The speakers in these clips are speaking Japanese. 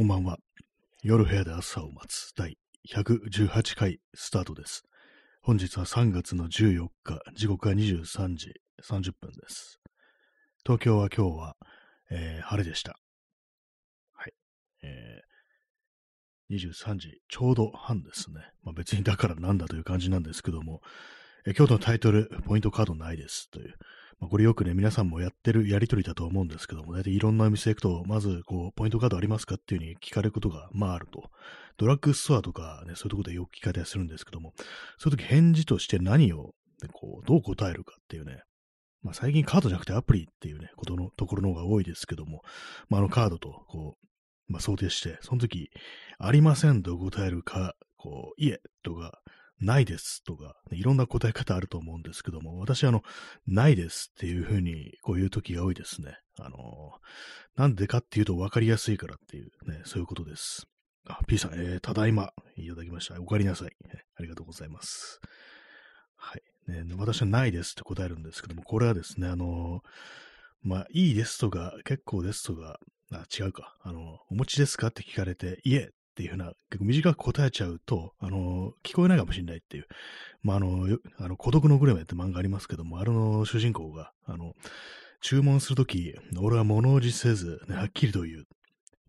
こんばんは。夜部屋で朝を待つ第118回スタートです。本日は3月の14日、時刻は23時30分です。東京は今日は、えー晴れでした。はい。えー23時ちょうど半ですね。まあ、別にだからなんだという感じなんですけども、えー今日のタイトル、ポイントカードないですという、まあ、これよくね、皆さんもやってるやりとりだと思うんですけども、大体いろんなお店行くと、まず、こう、ポイントカードありますかっていうふうに聞かれることが、まああると。ドラッグストアとかね、そういうとこでよく聞かれたりするんですけども、そういう時返事として何を、ねこう、どう答えるかっていうね、まあ最近カードじゃなくてアプリっていうね、ことのところの方が多いですけども、まああのカードと、こう、まあ想定して、その時、ありませんと答えるか、こう、いえとか、ないですとか、いろんな答え方あると思うんですけども、私あの、ないですっていうふうにこういう時が多いですね。あのなんでかっていうと分かりやすいからっていうね、そういうことです。あ、P さん、えー、ただいま、いただきました。お帰りなさい。ありがとうございます。はい。ね、私はないですって答えるんですけども、これはですね、あのまあ、いいですとか、結構ですとか、あ、違うか。あの、お持ちですかって聞かれて、いえていうふうな、結構短く答えちゃうと、あの、聞こえないかもしれないっていう。まあ、あの、あの孤独のグルメって漫画ありますけども、あれの主人公が、あの、注文するとき、俺は物おじせず、ね、はっきりと言う。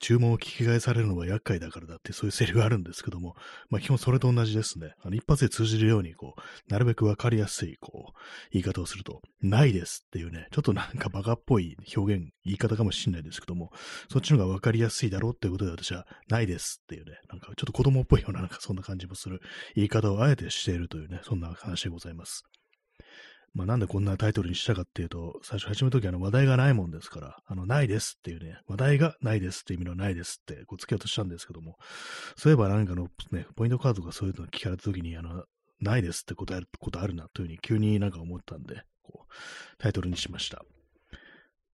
注文を聞き返されるのは厄介だからだって、そういうセリフがあるんですけども、まあ、基本それと同じですね。あの、一発で通じるように、こう、なるべくわかりやすい、こう、言い方をすると、ないですっていうね、ちょっとなんかバカっぽい表現、言い方かもしれないですけども、そっちの方がわかりやすいだろうっていうことで私は、ないですっていうね、なんかちょっと子供っぽいような、なんかそんな感じもする言い方をあえてしているというね、そんな話でございます。まあなんでこんなタイトルにしたかっていうと、最初始めるときあの話題がないもんですから、あの、ないですっていうね、話題がないですっていう意味のないですって、こう付けようとしたんですけども、そういえばなんかのね、ポイントカードとかそういうの聞かれたときに、あの、ないですって答えることあるなというふうに急になんか思ったんで、こう、タイトルにしました。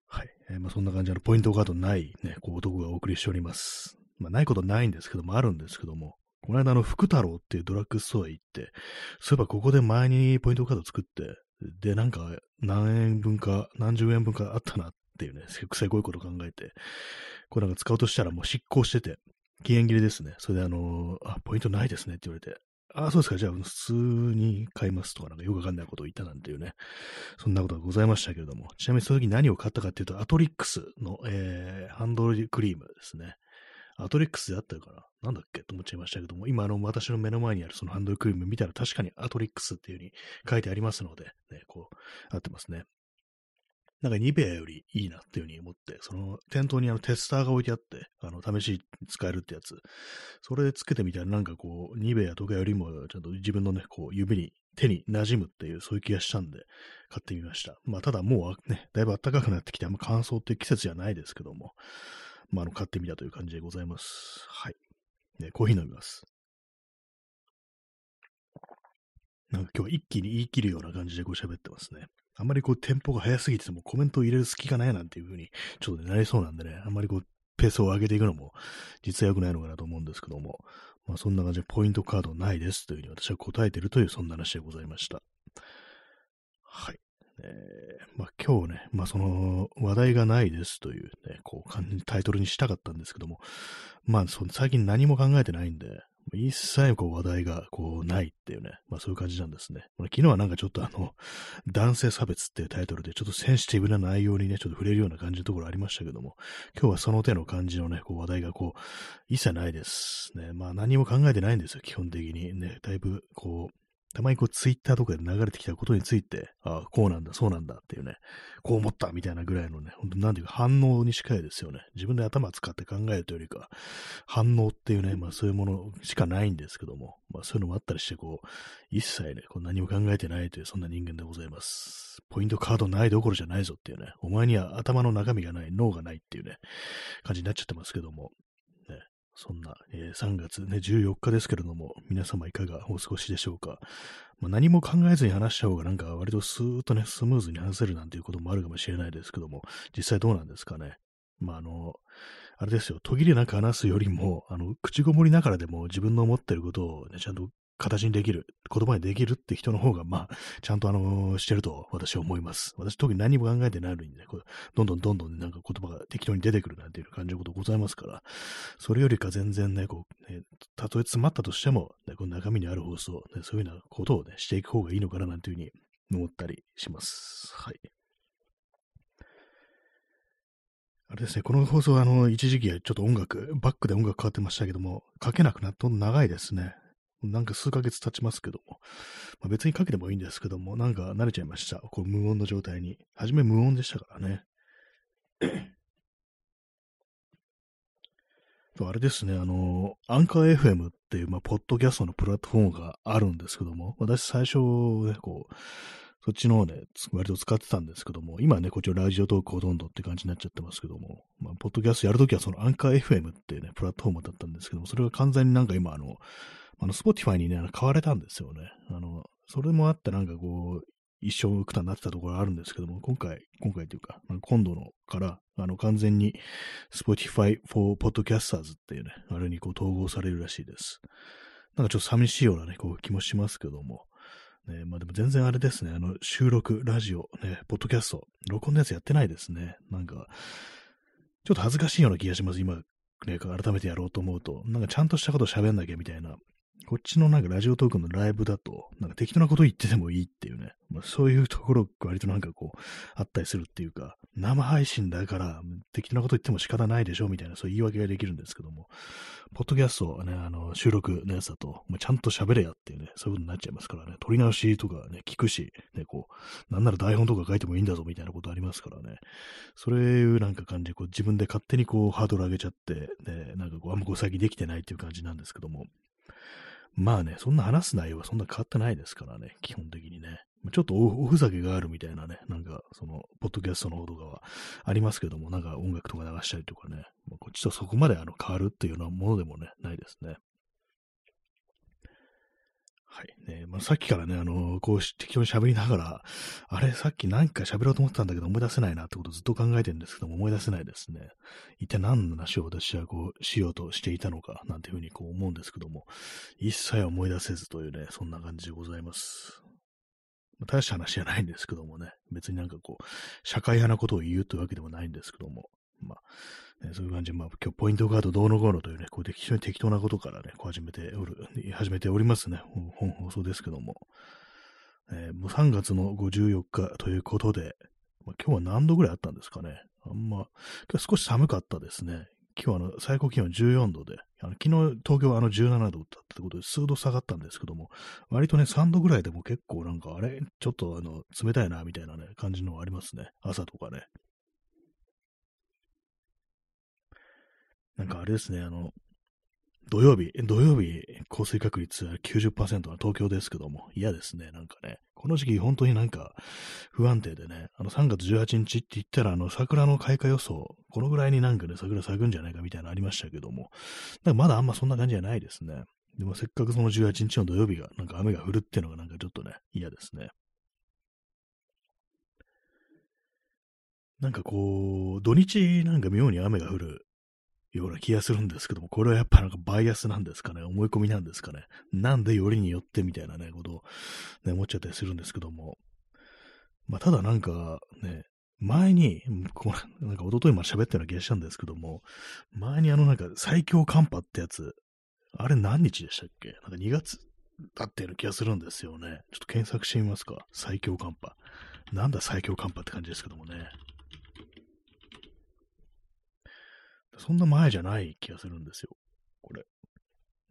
はい。えーまあそんな感じ、あのポイントカードないね、こう男がお送りしております。まあないことないんですけども、あるんですけども、この間あの、福太郎っていうドラッグストア行って、そういえばここで前にポイントカード作って、で、なんか何円分か、何十円分かあったなっていうね、せせこいこと考えて、これなんか使おうとしたらもう執行してて、期限切れですね。それであのあ、ポイントないですねって言われて、あ、そうですか、じゃあ普通に買いますとかなんかよくわかんないことを言ったなんていうね、そんなことがございましたけれども、ちなみにその時何を買ったかっていうと、アトリックスの、えーハンドルクリームですね。アトリックスであったかななんだっけと思っちゃいましたけども、今、あの、私の目の前にあるそのハンドルクリーム見たら確かにアトリックスっていう風に書いてありますので、ね、こう、合ってますね。なんかニベアよりいいなっていう風に思って、その店頭にあのテスターが置いてあって、あの、試し使えるってやつ。それでつけてみたらなんかこう、ニベアとかよりもちゃんと自分のね、こう、指に、手に馴染むっていう、そういう気がしたんで、買ってみました。まあ、ただもうね、だいぶ暖かくなってきて、あんま乾燥っていう季節じゃないですけども、まあ、あの、買ってみたという感じでございます。はい。ね、コーヒー飲みます。なんか今日は一気に言い切るような感じでこう喋ってますね。あんまりこうテンポが速すぎててもコメントを入れる隙がないなんていう風にちょっとなりそうなんでね、あんまりこうペースを上げていくのも実は良くないのかなと思うんですけども、まあそんな感じでポイントカードないですというふうに私は答えてるというそんな話でございました。はい。えーまあ今日ね、まあその話題がないですというね、こう感じタイトルにしたかったんですけども、まあその最近何も考えてないんで、一切こう話題がこうないっていうね、まあそういう感じなんですね。昨日はなんかちょっとあの、男性差別っていうタイトルでちょっとセンシティブな内容にね、ちょっと触れるような感じのところありましたけども、今日はその手の感じのね、こう話題がこう、一切ないです。ね、まあ何も考えてないんですよ、基本的に。ね、だいぶこう、たまにこうツイッターとかで流れてきたことについて、ああ、こうなんだ、そうなんだっていうね、こう思ったみたいなぐらいのね、本当なんていうか反応に近いですよね。自分で頭使って考えるというよりか、反応っていうね、まあそういうものしかないんですけども、まあそういうのもあったりして、こう、一切ね、こう何も考えてないという、そんな人間でございます。ポイントカードないどころじゃないぞっていうね、お前には頭の中身がない、脳がないっていうね、感じになっちゃってますけども、そんな、えー3月ね、14日ですけれども、皆様いかがお過ごしでしょうか？まあ、何も考えずに話した方がなんか割とスーッとね、スムーズに話せるなんていうこともあるかもしれないですけども、実際どうなんですかね？まあ、あの、あれですよ、途切れなく話すよりも、あの、口ごもりながらでも自分の思ってることをね、ちゃんと形にできる、言葉にできるって人の方が、まあ、ちゃんとあの、してると私は思います。私特に何も考えてないのにね、こどんどんどんどんなんか言葉が適当に出てくるなんていう感じのことございますから、それよりか全然ね、こう、ね、たとえ詰まったとしても、ね、この中身にある放送、ね、そういうようなことをね、していく方がいいのかななんていうふうに思ったりします。はい。あれですね、この放送はあの、一時期はちょっと音楽、バックで音楽かかってましたけども、かけなくなって長いですね。なんか数ヶ月経ちますけども、まあ、別にかけてもいいんですけども、なんか慣れちゃいました。こう無音の状態に。はじめ無音でしたからね。あれですね、あの、アンカー FM っていう、まあ、ポッドキャストのプラットフォームがあるんですけども、私最初ね、こう、そっちの方ね、割と使ってたんですけども、今ね、こっちラジオトークほとんどって感じになっちゃってますけども、まあ、ポッドキャストやるときはそのアンカー FM っていうね、プラットフォームだったんですけども、それが完全になんか今、あの、あの、スポティファイにね、買われたんですよね。あの、それもあってなんかこう、一緒くたになってたところあるんですけども、今回、今回というか、今度のから、あの、完全に Spotify for Podcasters っていうね、あれにこう統合されるらしいです。なんかちょっと寂しいようなね、こう気もしますけども、ね、まあでも全然あれですね、あの、収録、ラジオ、ね、ポッドキャスト、録音のやつやってないですね。なんか、ちょっと恥ずかしいような気がします、今、ね、改めてやろうと思うと。なんかちゃんとしたこと喋んなきゃみたいなこっちのなんかラジオトークのライブだと、なんか適当なこと言っててもいいっていうね、まあ、そういうところ割となんかこう、あったりするっていうか、生配信だから適当なこと言っても仕方ないでしょみたいな、そういう言い訳ができるんですけども、ポッドキャストはね、あの、収録のやつだと、もうちゃんと喋れやっていうね、そういうことになっちゃいますからね、撮り直しとかね、聞くし、ね、こう、なんなら台本とか書いてもいいんだぞみたいなことありますからね、そういうなんか感じ、こう自分で勝手にこう、ハードル上げちゃって、ね、なんかこう、あんまこう先できてないっていう感じなんですけども、まあね、そんな話す内容はそんな変わってないですからね、基本的にね。ちょっとおふざけがあるみたいなね、なんか、その、ポッドキャストの方とかはありますけども、なんか音楽とか流したりとかね、まあ、こっちとそこまであの変わるっていうようなものでもね、ないですね。はい。ね、まあ、さっきからね、あのー、こう適当に喋りながら、あれ、さっき何か喋ろうと思ってたんだけど思い出せないなってことをずっと考えてるんですけども、思い出せないですね。一体何の話を私はこう、しようとしていたのか、なんていうふうにこう思うんですけども、一切思い出せずというね、そんな感じでございます。まあ、大した話じゃないんですけどもね、別になんかこう、社会派なことを言うというわけでもないんですけども、まあ、ね、そういう感じで、まあ、今日ポイントガードどうのこうのというね、こう非常に適当なことからね、こう始めておる、始めておりますね。本放送ですけども。えー、もう3月の54日ということで、まあ、今日は何度ぐらいあったんですかね。あんま、今日少し寒かったですね。今日はあの最高気温14度で、あの昨日東京はあの17度だったってことで数度下がったんですけども、割とね3度ぐらいでも結構なんかあれ、ちょっとあの冷たいなみたいなね感じのありますね。朝とかね。なんかあれですね、あの、土曜日、土曜日、降水確率は90%は東京ですけども、嫌ですね、なんかね。この時期本当になんか不安定でね、あの3月18日って言ったらあの桜の開花予想、このぐらいになんかね、桜咲くんじゃないかみたいなのありましたけども、なんかまだあんまそんな感じじゃないですね。でもせっかくその18日の土曜日がなんか雨が降るっていうのがなんかちょっとね、嫌ですね。なんかこう、土日なんか妙に雨が降るような気がするんですけども、これはやっぱなんかバイアスなんですかね、思い込みなんですかね、なんでよりによってみたいなね、ことを、ね、思っちゃったりするんですけども、まあ、ただなんかね、前に、こうなんか一昨日まで喋ったような気がしたんですけども、前にあのなんか最強寒波ってやつ、あれ何日でしたっけ？なんか2月だったような気がするんですよね。ちょっと検索してみますか。最強寒波。なんだ最強寒波って感じですけどもね。そんな前じゃない気がするんですよ。これ。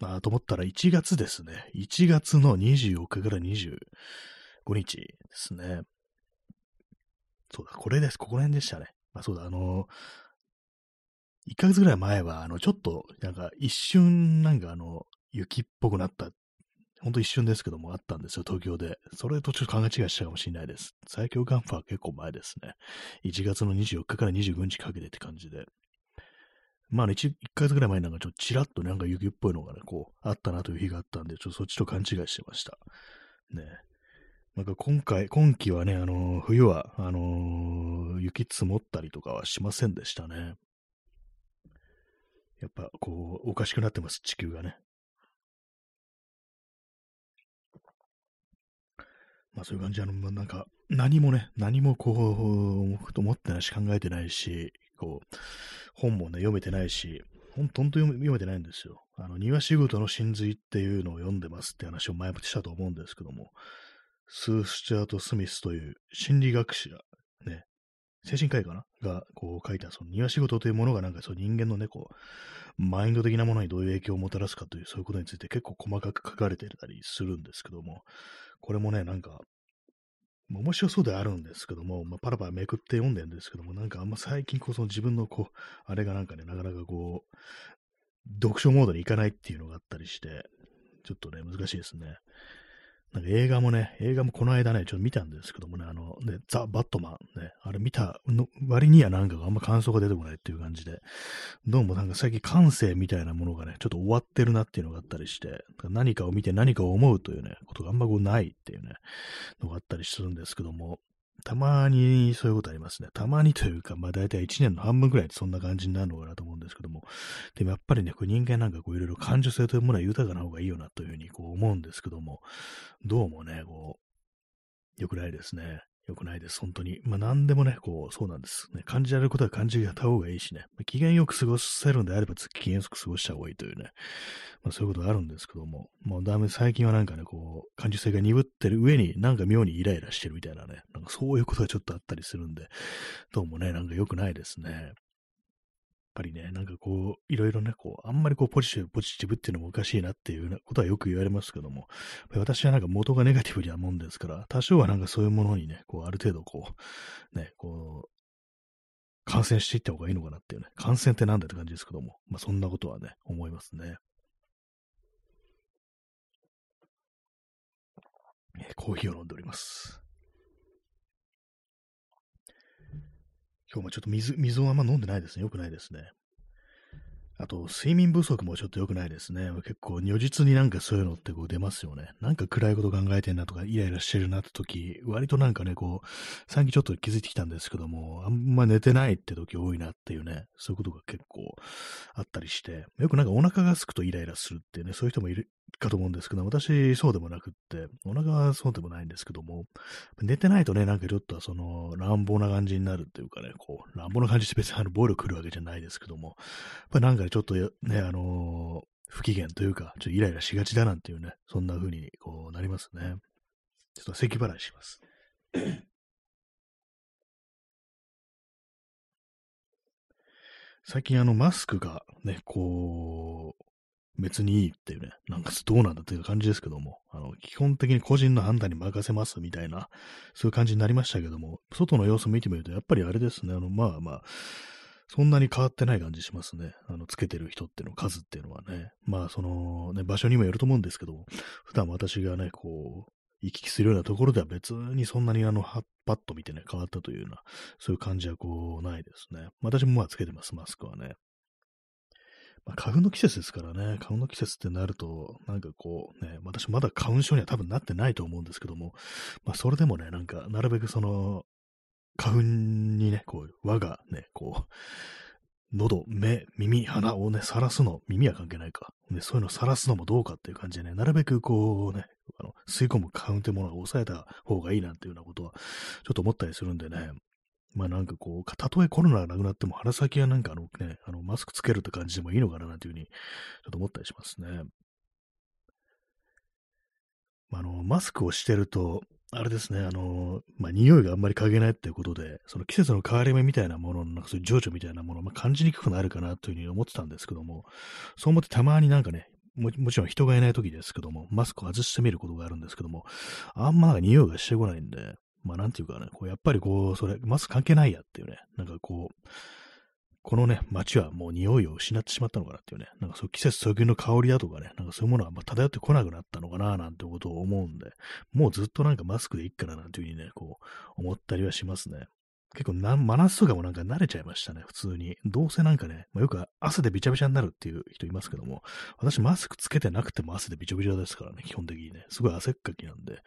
あと思ったら1月ですね。1月の24日から25日ですね。そうだ、これです。ここら辺でしたね。まあそうだ、あの1ヶ月ぐらい前は、あの、ちょっと、なんか一瞬、なんかあの、雪っぽくなった、ほんと一瞬ですけども、あったんですよ、東京で。それとちょっと考え違いしたかもしれないです。最強寒波は結構前ですね。1月の24日から25日かけてって感じで。まあね、1, 1ヶ月ぐらい前なんかちょっとちらっとなんか雪っぽいのがね、こう、あったなという日があったんで、ちょっとそっちと勘違いしてました。ね。なんか今回、今季はね、あのー、冬は、あのー、雪積もったりとかはしませんでしたね。やっぱ、こう、おかしくなってます、地球がね。まあそういう感じで、あの、なんか、何もね、何もこう、思ってないし考えてないし、こう、本もね、読めてないし、ほんと、んと読めてないんですよ。あの、庭仕事の真髄っていうのを読んでますって話を前もしたと思うんですけども、スー・スチュアート・スミスという心理学者、ね、精神科医かな？が、こう書いた、その庭仕事というものがなんかそう人間のね、こう、マインド的なものにどういう影響をもたらすかという、そういうことについて結構細かく書かれていたりするんですけども、これもね、なんか、面白そうであるんですけども、まあ、パラパラめくって読んでるんですけども、なんかあんま最近こう、そ自分のこう、あれがなんかね、なかなかこう、読書モードに行かないっていうのがあったりして、ちょっとね、難しいですね。なんか映画もね、映画もこの間ね、ちょっと見たんですけどもね、あの、ね、ザ・バットマンね、あれ見たの割にはなんかあんま感想が出てこないっていう感じで、どうもなんか最近感性みたいなものがね、ちょっと終わってるなっていうのがあったりして、何かを見て何かを思うというね、ことがあんまこうないっていうね、のがあったりするんですけども、たまにそういうことありますね。たまにというか、まあ大体1年の半分くらいでそんな感じになるのかなと思うんですけども、でもやっぱりね、こう人間なんかこういろいろ感受性というものは豊かな方がいいよなというふうにこう思うんですけども、どうもね、こう、良くないですね。良くないです、本当に。まあ何でもね、こう、そうなんです。ね、感じられることは感じた方がいいしね、まあ、機嫌よく過ごせるんであれば、機嫌よく過ごした方がいいというね、まあそういうことがあるんですけども、もうだめ、最近はなんかね、こう、感受性が鈍ってる上に、なんか妙にイライラしてるみたいなね、なんかそういうことがちょっとあったりするんで、どうもね、なんか良くないですね。ぱりね、なんかこう、いろいろね、こう、あんまりこう、ポジティブ、ポジティブっていうのもおかしいなっていうことはよく言われますけども、私はなんか元がネガティブなもんですから、多少はなんかそういうものにね、こう、ある程度こう、ね、こう、感染していった方がいいのかなっていうね、感染ってなんだって感じですけども、まあそんなことはね、思いますね。コーヒーを飲んでおります。今日もちょっと水、水をあんま飲んでないですね。よくないですね。あと、睡眠不足もちょっと良くないですね。結構、如実になんかそういうのってこう出ますよね。なんか暗いこと考えてんなとか、イライラしてるなって時、割となんかね、こう、最近ちょっと気づいてきたんですけども、あんま寝てないって時多いなっていうね、そういうことが結構あったりして、よくなんかお腹が空くとイライラするっていうね、そういう人もいるかと思うんですけど、私そうでもなくって、お腹はそうでもないんですけども、寝てないとね、なんかちょっとその乱暴な感じになるっていうかね、こう、乱暴な感じって別にあの暴力来るわけじゃないですけども、やっぱなんかちょっとね、あのー、不機嫌というか、ちょっとイライラしがちだなんていうね、そんな風にこうなりますね。ちょっと咳払いします。最近あのマスクがね、こう、別にいいっていうね、なんかどうなんだっていう感じですけども、あの、基本的に個人の判断に任せますみたいな、そういう感じになりましたけども、外の様子を見てみると、やっぱりあれですね、あの、まあまあ、そんなに変わってない感じしますね。あの、つけてる人っていうの、数っていうのはね。まあ、その、ね、場所にもよると思うんですけど、普段私がね、こう、行き来するようなところでは別にそんなにあの、パッと見てね、変わったというような、そういう感じはこう、ないですね。私もまあつけてます、マスクはね。まあ、花粉の季節ですからね、花粉の季節ってなると、なんかこうね、私まだ花粉症には多分なってないと思うんですけども、まあそれでもね、なんかなるべくその、花粉にね、こう、輪がね、こう、喉、目、耳、鼻をね、さらすの、耳は関係ないか。ね、そういうのをさらすのもどうかっていう感じでね、なるべくこうね、あの吸い込む花粉というものを抑えた方がいいなんていうようなことは、ちょっと思ったりするんでね、まあなんかこう、たとえコロナがなくなっても腹先はなんかあのね、あのマスクつけるって感じでもいいのかななんていうふうに、ちょっと思ったりしますね。あ、の、マスクをしてると、あれですね、あの、まあ、匂いがあんまり嗅げないっていうことで、その季節の変わり目みたいなものの、なんかそういう情緒みたいなものを、まあ、感じにくくなるかなというふうに思ってたんですけども、そう思ってたまになんかね、ももちろん人がいない時ですけども、マスクを外してみることがあるんですけども、あんま匂いがしてこないんで、まあなんていうかね、こうやっぱりこう、それ、マスク関係ないやっていうね、なんかこう、このね、街はもう匂いを失ってしまったのかなっていうね、なんかそう季節特有の香りだとかね、なんかそういうものはまあ漂ってこなくなったのかななんてことを思うんで、もうずっとなんかマスクでいいからなんていうふうにね、こう思ったりはしますね。結構な、真夏とかもなんか慣れちゃいましたね、普通に。どうせなんかね、まあ、よく汗でびちゃびちゃになるっていう人いますけども、私マスクつけてなくても汗でびちゃびちゃですからね、基本的にね。すごい汗っかきなんで。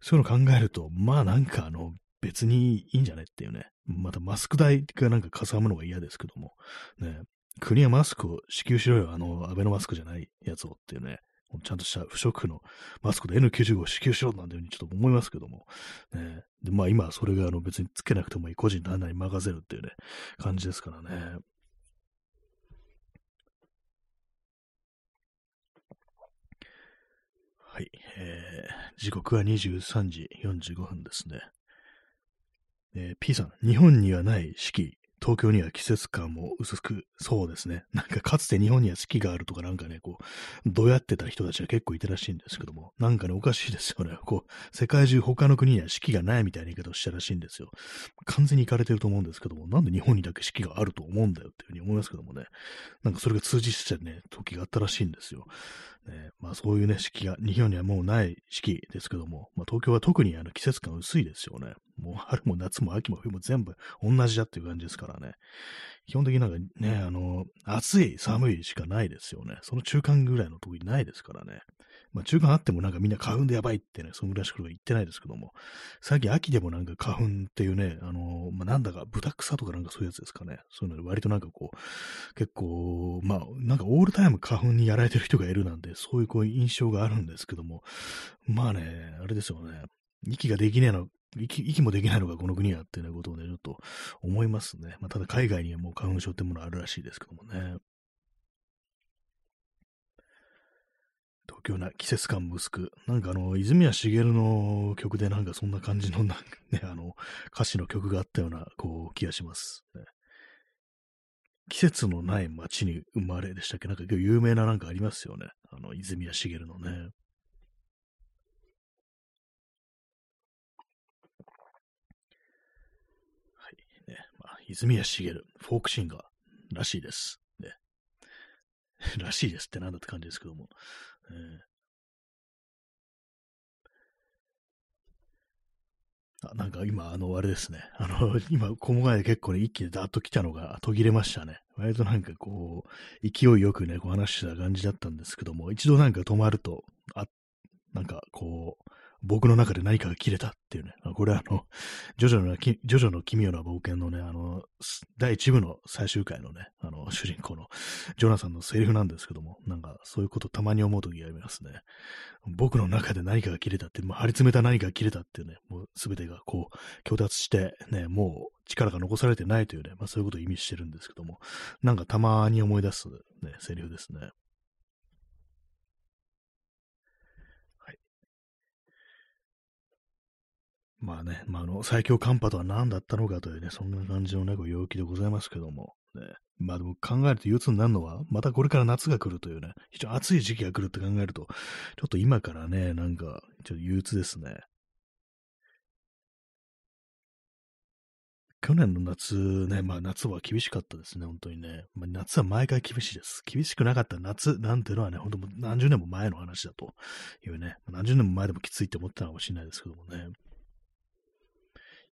そういうの考えると、まあなんかあの、別にいいんじゃねっていうね。またマスク代がなんかかさむのが嫌ですけども。ね。国はマスクを支給しろよ、あの、アベノマスクじゃないやつをっていうね。ちゃんとした不織布のマスクで N95 を支給しろなんていうふうにちょっと思いますけども、ね、でまあ今それがあの別につけなくてもいい個人の判断に任せるっていうね、感じですからね。はい、えー、時刻は23時45分ですね。えー、P さん、日本にはない四季、東京には季節感も薄く、そうですね。なんかかつて日本には四季があるとかなんかね、こう、どうやってた人たちが結構いたらしいんですけども、なんかね、おかしいですよね。こう、世界中他の国には四季がないみたいな言い方をしたらしいんですよ。完全に行かれてると思うんですけども、なんで日本にだけ四季があると思うんだよっていうふうに思いますけどもね。なんかそれが通じしてね、時があったらしいんですよ。ね、まあそういうね、四季が、日本にはもうない四季ですけども、まあ東京は特にあの季節感薄いですよね。もう春も夏も秋も冬も全部同じだっていう感じですからね。基本的になんかね、あの、暑い、寒いしかないですよね。その中間ぐらいの時ないですからね。まあ中間あってもなんかみんな花粉でやばいってね、そのぐらいしか言ってないですけども、最近秋でもなんか花粉っていうね、あの、まあなんだか豚草とかなんかそういうやつですかね。そういうので割となんかこう、結構、まあなんかオールタイム花粉にやられてる人がいるなんて、そういうこう印象があるんですけども、まあね、あれですよね。息ができねえの息息もできないのがこの国はっていうことをね、ちょっと思いますね。まあ、ただ海外にはもう花粉症ってものあるらしいですけどもね。東京な季節感も薄く、なんかあの、泉谷しげるの曲でなんかそんな感じの、なんかね、あの、歌詞の曲があったような、こう、気がします、ね。季節のない街に生まれでしたっけ？なんか今日有名ななんかありますよね。あの、泉谷しげるのね。泉谷しげる、フォークシンガーらしいです。ね。らしいですってなんだって感じですけども。えー、あなんか今、あの、あれですね。あの、今、この前で結構ね、一気にダーッと来たのが途切れましたね。割となんかこう、勢いよくね、こう話した感じだったんですけども、一度なんか止まると、あ、なんかこう、僕の中で何かが切れたっていうね。これはあの、ジョジョの、ジョジョの奇妙な冒険のね、あの、第1部の最終回のね、あの、主人公のジョナサンのセリフなんですけども、なんかそういうことたまに思うときがありますね。僕の中で何かが切れたって、もう張り詰めた何かが切れたっていうね、もう全てがこう、強達して、ね、もう力が残されてないというね、まあそういうことを意味してるんですけども、なんかたまに思い出すね、セリフですね。まあね、まあ、あの、最強寒波とは何だったのかというね、そんな感じのね、ご陽気でございますけども、ね。まあでも考えると憂鬱になるのは、またこれから夏が来るというね、非常に暑い時期が来るって考えると、ちょっと今からね、なんか、ちょっと憂鬱ですね。去年の夏ね、まあ夏は厳しかったですね、本当にね。まあ、夏は毎回厳しいです。厳しくなかった夏なんていうのはね、本当も何十年も前の話だというね、何十年も前でもきついって思ったのかもしれないですけどもね。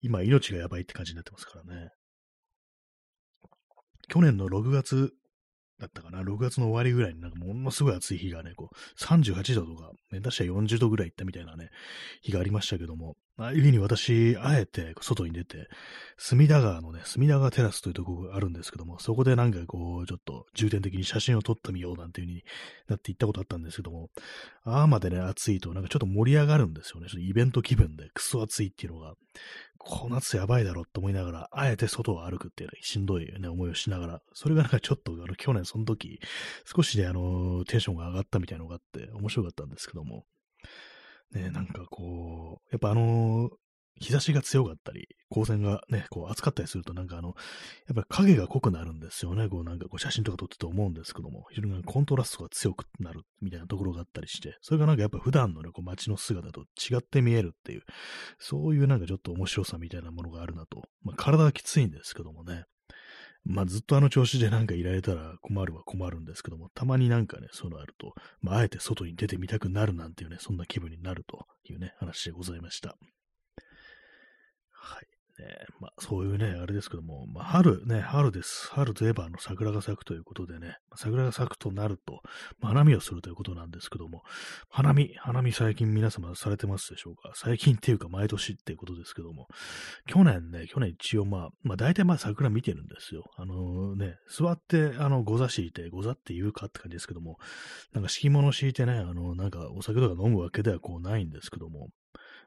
今、命がやばいって感じになってますからね。去年の6月だったかな、6月の終わりぐらいになんかものすごい暑い日がね、こう、38度とか、ね、出したら40度ぐらい行ったみたいなね、日がありましたけども、ああいう日に私、あえて外に出て、隅田川のね、隅田川テラスというところがあるんですけども、そこでなんかこう、ちょっと重点的に写真を撮ってみようなんていう風になって行ったことあったんですけども、ああまでね、暑いとなんかちょっと盛り上がるんですよね。ちょっとイベント気分でクソ暑いっていうのが、この夏やばいだろって思いながら、あえて外を歩くっていう、ね、しんどいね、思いをしながら、それがなんかちょっと、あの、去年その時、少しであの、テンションが上がったみたいなのがあって、面白かったんですけども、ね、なんかこう、やっぱあの日差しが強かったり、光線がね、こう暑かったりすると、なんかあの、やっぱ影が濃くなるんですよね。こうなんかこう写真とか撮ってて思うんですけども、非常にコントラストが強くなるみたいなところがあったりして、それがなんかやっぱ普段のね、こう街の姿と違って見えるっていう、そういうなんかちょっと面白さみたいなものがあるなと。まあ体はきついんですけどもね。まあずっとあの調子でなんかいられたら困るは困るんですけども、たまになんかね、そういうのあると、まああえて外に出てみたくなるなんていうね、そんな気分になるというね、話でございました。はい。えー、まあ、そういうね、あれですけども、まあ、春ね、春です。春といえば、あの、桜が咲くということでね、桜が咲くとなると、まあ、花見をするということなんですけども、花見、花見最近皆様されてますでしょうか？最近っていうか毎年っていうことですけども、去年ね、去年一応まあ、まあ大体まあ桜見てるんですよ。あのー、ね、座って、あの、ご座敷いて、ご座って言うかって感じですけども、なんか敷物敷いてね、あの、なんかお酒とか飲むわけではこうないんですけども、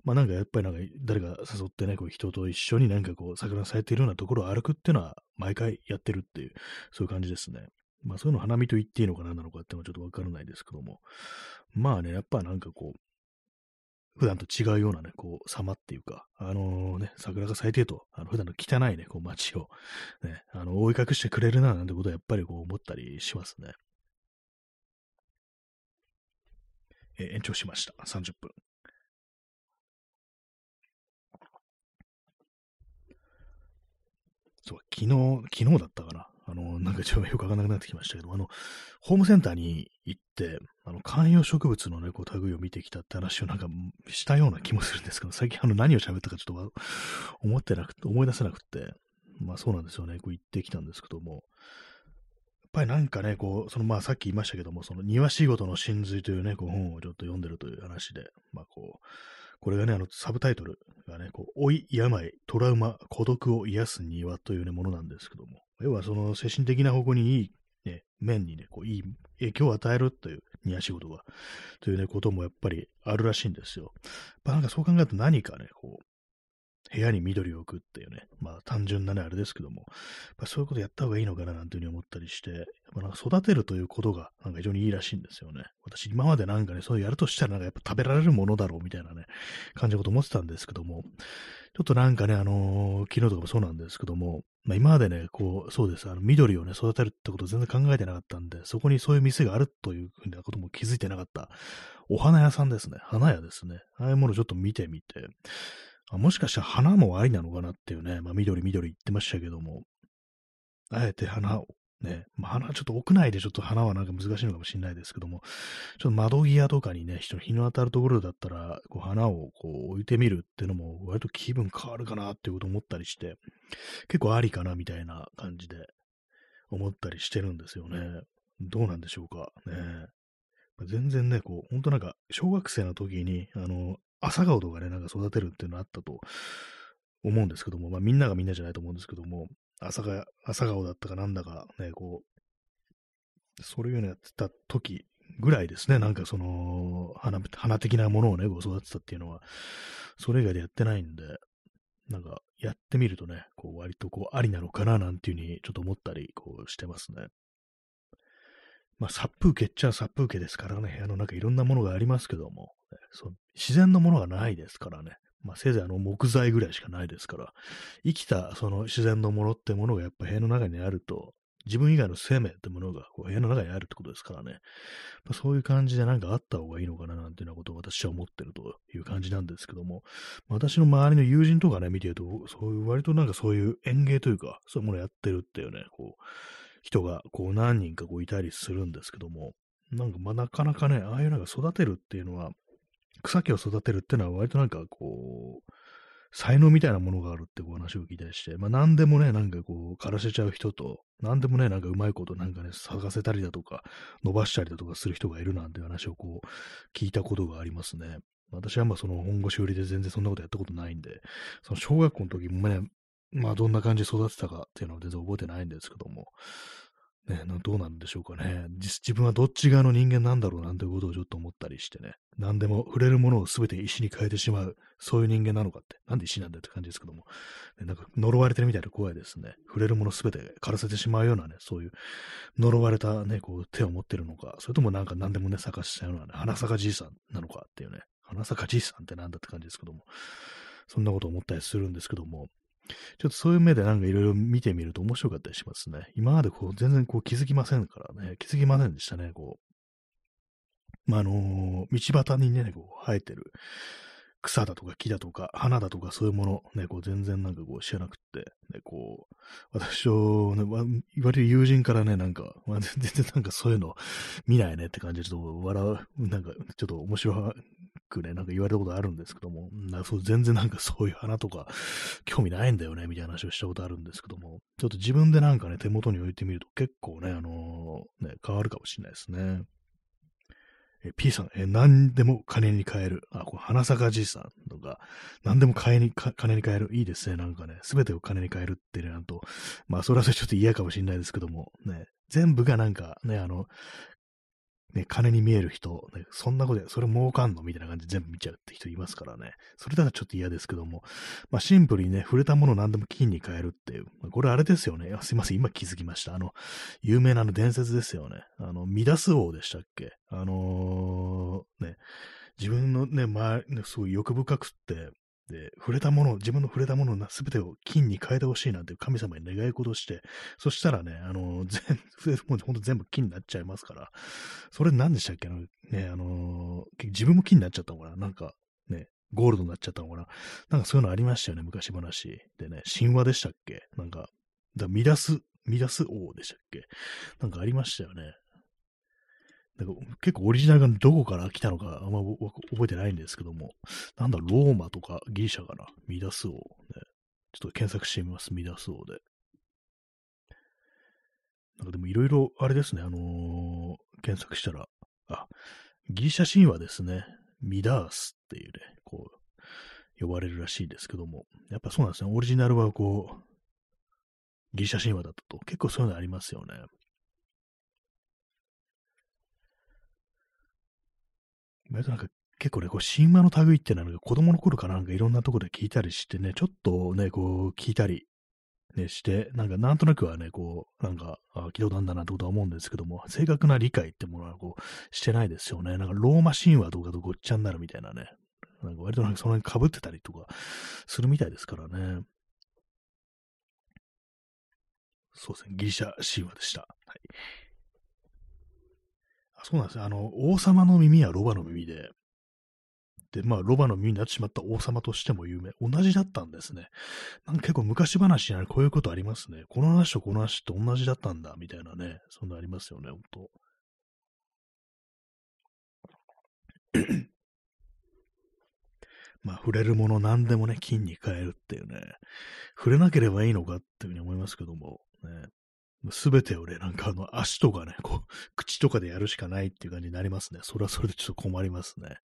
まあなんかやっぱりなんか誰か誘ってね、こう人と一緒になんかこう桜咲いているようなところを歩くっていうのは毎回やってるっていう、そういう感じですね。まあそういうの花見と言っていいのか何なのかっていうのはちょっとわからないですけども。まあね、やっぱなんかこう、普段と違うようなね、こう、様っていうか、あのー、ね、桜が咲いてると、あの普段の汚いね、こう街を、ね、あの、覆い隠してくれるな、なんてことはやっぱりこう思ったりしますね。え延長しました。30分。そう、昨日、昨日だったかな。あの、なんかちょっとよくわかんなくなってきましたけど、あの、ホームセンターに行って、あの、観葉植物のね、こう、類を見てきたって話をなんかしたような気もするんですけど、最近あの、何を喋ったかちょっと思ってなくて、思い出せなくて、まあそうなんですよね、こう行ってきたんですけども、やっぱりなんかね、こう、そのまあさっき言いましたけども、その庭仕事の真髄というね、こう本をちょっと読んでるという話で、まあこう、これがね、あの、サブタイトルがね、こう、老い、病、トラウマ、孤独を癒す庭というね、ものなんですけども、要はその精神的な方向にいい、ね、面にね、こう、いい影響を与えるという庭仕事が、というね、こともやっぱりあるらしいんですよ。まあ、なんかそう考えると何かね、こう、部屋に緑を置くっていうね、まあ単純なね、あれですけども、まあ、そういうことやった方がいいのかななんていうふうに思ったりして、やっぱなんか育てるということがなんか非常にいいらしいんですよね。私今までなんかね、そういうやるとしたらなんかやっぱ食べられるものだろうみたいなね、感じのこと思ってたんですけども、ちょっとなんかね、あのー、昨日とかもそうなんですけども、まあ、今までね、こう、そうです、あの、緑をね、育てるってことを全然考えてなかったんで、そこにそういう店があるというふうなことも気づいてなかった、お花屋さんですね、花屋ですね。ああいうものをちょっと見てみて、あもしかしたら花もありなのかなっていうね、まあ、緑緑言ってましたけども、あえて花を、ね、まあ、花、ちょっと屋内でちょっと花はなんか難しいのかもしれないですけども、ちょっと窓際とかにね、人日の当たるところだったら、こう花をこう置いてみるっていうのも、割と気分変わるかなっていうことを思ったりして、結構ありかなみたいな感じで思ったりしてるんですよね。どうなんでしょうかね。全然ね、こう、本当なんか、小学生の時に、あの、朝顔とかね、なんか育てるっていうのあったと思うんですけども、まあみんながみんなじゃないと思うんですけども、朝、朝顔だったかなんだかね、こう、それをやってた時ぐらいですね、なんかその、花、花的なものをね、こう育てたっていうのは、それ以外でやってないんで、なんかやってみるとね、こう割とこうありなのかななんていうふうにちょっと思ったりこうしてますね。まあ殺風景っちゃ殺風景ですからね、部屋の中いろんなものがありますけども、そう自然のものがないですからね。まあ、せいぜいあの木材ぐらいしかないですから、生きたその自然のものってものがやっぱ部屋の中にあると、自分以外の生命ってものがこう部屋の中にあるってことですからね。まあ、そういう感じでなんかあった方がいいのかななんていうようなことを私は思ってるという感じなんですけども、まあ私の周りの友人とかね、見てると、そういう割となんかそういう園芸というか、そういうものやってるっていうね、こう、人がこう何人かこういたりするんですけども、なんかまあなかなかね、ああいうなんか育てるっていうのは、草木を育てるっていうのは割となんかこう、才能みたいなものがあるってお話を聞いたりして、まあ何でもね、なんかこう、枯らせちゃう人と、何でもね、なんかうまいことなんかね、咲かせたりだとか、伸ばしたりだとかする人がいるなんて話をこう、聞いたことがありますね。私はまあその本腰売りで全然そんなことやったことないんで、その小学校の時もね、まあどんな感じで育てたかっていうのは全然覚えてないんですけども、ね、どうなんでしょうかね。自分はどっち側の人間なんだろうなんてことをちょっと思ったりしてね。何でも触れるものを全て石に変えてしまう、そういう人間なのかって。なんで石なんだって感じですけども。ね、なんか呪われてるみたいで怖いですね。触れるもの全て枯らせてしまうようなね、そういう呪われたね、こう手を持ってるのか、それともなんか何でもね、咲かしちゃうようなね、花咲かじいさんなのかっていうね。花咲かじいさんってなんだって感じですけども。そんなこと思ったりするんですけども。ちょっとそういう目でなんかいろいろ見てみると面白かったりしますね。今までこう全然こう気づきませんからね、気づきませんでしたね、こう。まあ、あのー、道端にね、こう生えてる草だとか木だとか花だとかそういうもの、ね、こう全然なんかこう知らなくて、ね、こう、私を、ね、言われる友人からね、なんか、まあ、全然なんかそういうの見ないねって感じでちょっと笑う、なんかちょっと面白いくね、なんか言われたことあるんですけども、なそう全然なんかそういう花とか興味ないんだよね、みたいな話をしたことあるんですけども、ちょっと自分でなんかね、手元に置いてみると結構ね、あのー、ね、変わるかもしれないですね。え、P さん、え、何でも金に変える。あ、これ、花坂じいさんとか、何でも金に、金に変える。いいですね。なんかね、すべてを金に変えるってね、なんと、まあ、それはそれちょっと嫌かもしれないですけども、ね、全部がなんかね、あの、ね、金に見える人、ね、そんなことで、それ儲かんの？みたいな感じで全部見ちゃうって人いますからね。それだからちょっと嫌ですけども、まあシンプルにね、触れたものを何でも金に変えるっていう。まあこれあれですよね。すいません、今気づきました。あの、有名なあの伝説ですよね。あの、ミダス王でしたっけ？あのー、ね、自分のね、周り、ね、すごい欲深くって、で、触れたもの、自分の触れたものの全てを金に変えてほしいなんて神様に願い事して、そしたらね、あの、全、もうほんと全部金になっちゃいますから、それ何でしたっけね、あの、自分も金になっちゃったのかななんか、ね、ゴールドになっちゃったのかななんかそういうのありましたよね、昔話。でね、神話でしたっけ？なんか、だ乱す、乱す王でしたっけ？なんかありましたよね。結構オリジナルがどこから来たのかあんま覚えてないんですけども、なんだ、ローマとかギリシャかな、ミダス王、ね。ちょっと検索してみます、ミダス王で。なんかでもいろいろ、あれですね、あのー、検索したら、あ、ギリシャ神話ですね。ミダースっていうね、こう、呼ばれるらしいんですけども、やっぱそうなんですね、オリジナルはこう、ギリシャ神話だったと結構そういうのありますよね。割となんか結構ね、こう神話の類ってのは子供の頃からなんかいろんなところで聞いたりしてね、ちょっとね、こう聞いたり、ね、して、なんかなんとなくはね、こう、なんか、あ聞いたことあるんだなってことは思うんですけども、正確な理解ってものはこう、してないですよね。なんかローマ神話とかとごっちゃになるみたいなね。なんか割となんかその辺被ってたりとかするみたいですからね。そうですね、ギリシャ神話でした。はい。そうなんですよ。あの、王様の耳はロバの耳で、で、まあ、ロバの耳になってしまった王様としても有名。同じだったんですね。なんか結構昔話にこういうことありますね。この話とこの話って同じだったんだ、みたいなね。そんなありますよね、ほんと。まあ、触れるもの何でもね、金に変えるっていうね。触れなければいいのかっていうふうに思いますけども、ね。すべてをね、なんかあの、足とかね、こう、口とかでやるしかないっていう感じになりますね。それはそれでちょっと困りますね。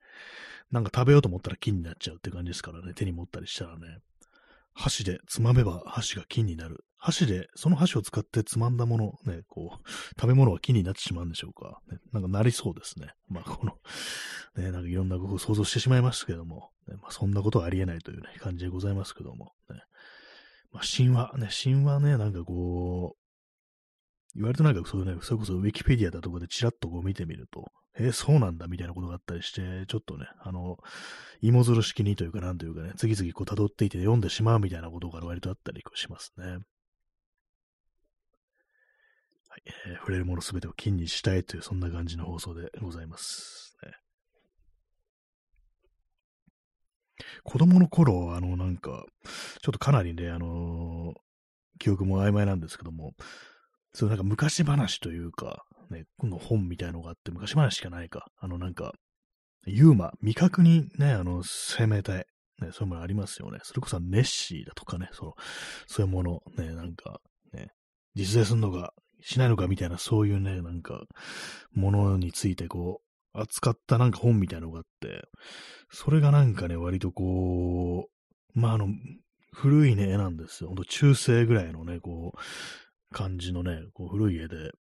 なんか食べようと思ったら金になっちゃうって感じですからね、手に持ったりしたらね。箸でつまめば箸が金になる。箸で、その箸を使ってつまんだもの、ね、こう、食べ物は金になってしまうんでしょうか。ね、なんかなりそうですね。まあ、この、ね、なんかいろんなことを想像してしまいましたけども、ね、まあ、そんなことはありえないというね、感じでございますけども、ね。まあ、神話、ね、神話ね、なんかこう、言われるとなんかそうね、それこそウィキペディアだとかでチラッとこう見てみると、えー、そうなんだみたいなことがあったりして、ちょっとね、あの、芋づる式にというかなんというかね、次々こう辿っていて読んでしまうみたいなことが割とあったりしますね。はい、えー、触れるものすべてを金にしたいという、そんな感じの放送でございます。ね、子供の頃、あの、なんか、ちょっとかなりね、あのー、記憶も曖昧なんですけども、そうなんか昔話というか、ね、この本みたいのがあって、昔話しかないか。あのなんか、ユーマ、未確認ね、あの、生命体、ね、そういうものありますよね。それこそネッシーだとかね、その、そういうもの、ね、なんか、ね、実在するのか、しないのかみたいな、そういうね、なんか、ものについてこう、扱ったなんか本みたいなのがあって、それがなんかね、割とこう、まあ、あの、古いね、絵なんですよ。ほんと中世ぐらいのね、こう、感じのね、こう古い絵で、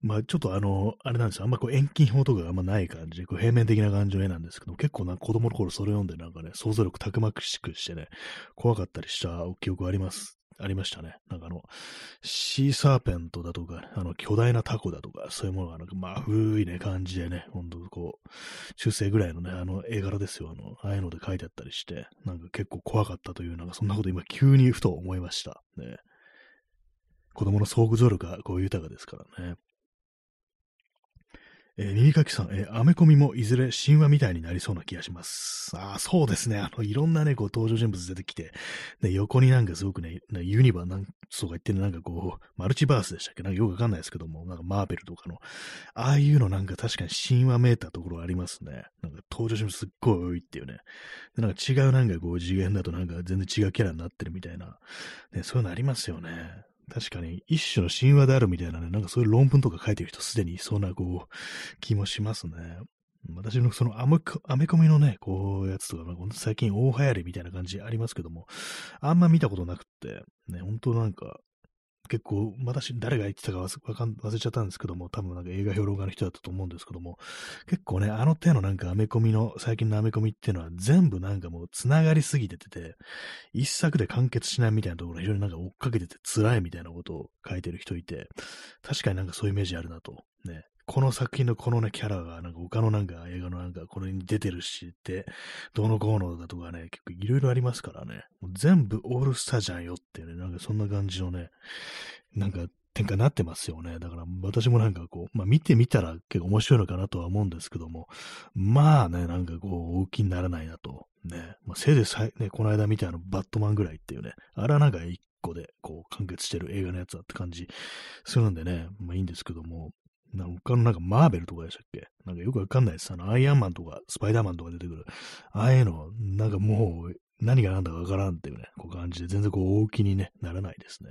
まあちょっとあの、あれなんですよ、あんまこう遠近法とかあんまない感じで、こう平面的な感じの絵なんですけど、結構な子供の頃それ読んでなんかね、想像力たくましくしてね、怖かったりした記憶あります。ありましたね。なんかあの、シーサーペントだとか、あの、巨大なタコだとか、そういうものがなんか、まあ、古いね、感じでね、ほんとこう、中世ぐらいのね、あの、絵柄ですよ、あの、ああいうので書いてあったりして、なんか結構怖かったという、なんかそんなこと今急にふと思いました。ね。子供の想像力がこう豊かですからね。えー、耳かきさん、えー、アメコミもいずれ神話みたいになりそうな気がします。ああ、そうですね。あの、いろんなね、こう、登場人物出てきて、ね、横になんかすごくね、ユニバーなんそうか言ってね、なんかこう、マルチバースでしたっけ？なんかよくわかんないですけども、なんかマーベルとかの、ああいうのなんか確かに神話めいたところありますね。なんか登場人物すっごい多いっていうね。なんか違うなんかこう、次元だとなんか全然違うキャラになってるみたいな、ね、そういうのありますよね。確かに一種の神話であるみたいなね、なんかそういう論文とか書いてる人すでにいそうなこう気もしますね。私のそのアメアメコミのね、こうやつとか、最近大流行りみたいな感じありますけども、あんま見たことなくって、ね、本当なんか、結構、私、誰が言ってたか忘れちゃったんですけども、多分なんか映画評論家の人だったと思うんですけども、結構ね、あの手のなんかアメコミの、最近のアメコミっていうのは全部なんかもう繋がりすぎてて、一作で完結しないみたいなところ非常になんか追っかけてて辛いみたいなことを書いてる人いて、確かになんかそういうイメージあるなと、ね、この作品のこのね、キャラが、なんか他のなんか映画のなんかこれに出てるしって、どうのこうのだとかね、結構いろいろありますからね、もう全部オールスターじゃんよってね、なんかそんな感じのね、なんか展開になってますよね。だから私もなんかこう、まあ見てみたら結構面白いのかなとは思うんですけども、まあね、なんかこう、大きにならないなと。ね、まあ、せいぜいさい、ね、この間見たあのバットマンぐらいっていうね、あれはなんか一個でこう完結してる映画のやつだって感じするんでね、まあいいんですけども、なんか他のなんかマーベルとかでしたっけ？なんかよくわかんないです。あの、アイアンマンとかスパイダーマンとか出てくる。ああいうの、なんかもう何が何だかわからんっていうね、こう感じで全然こう大きに、ね、ならないですね。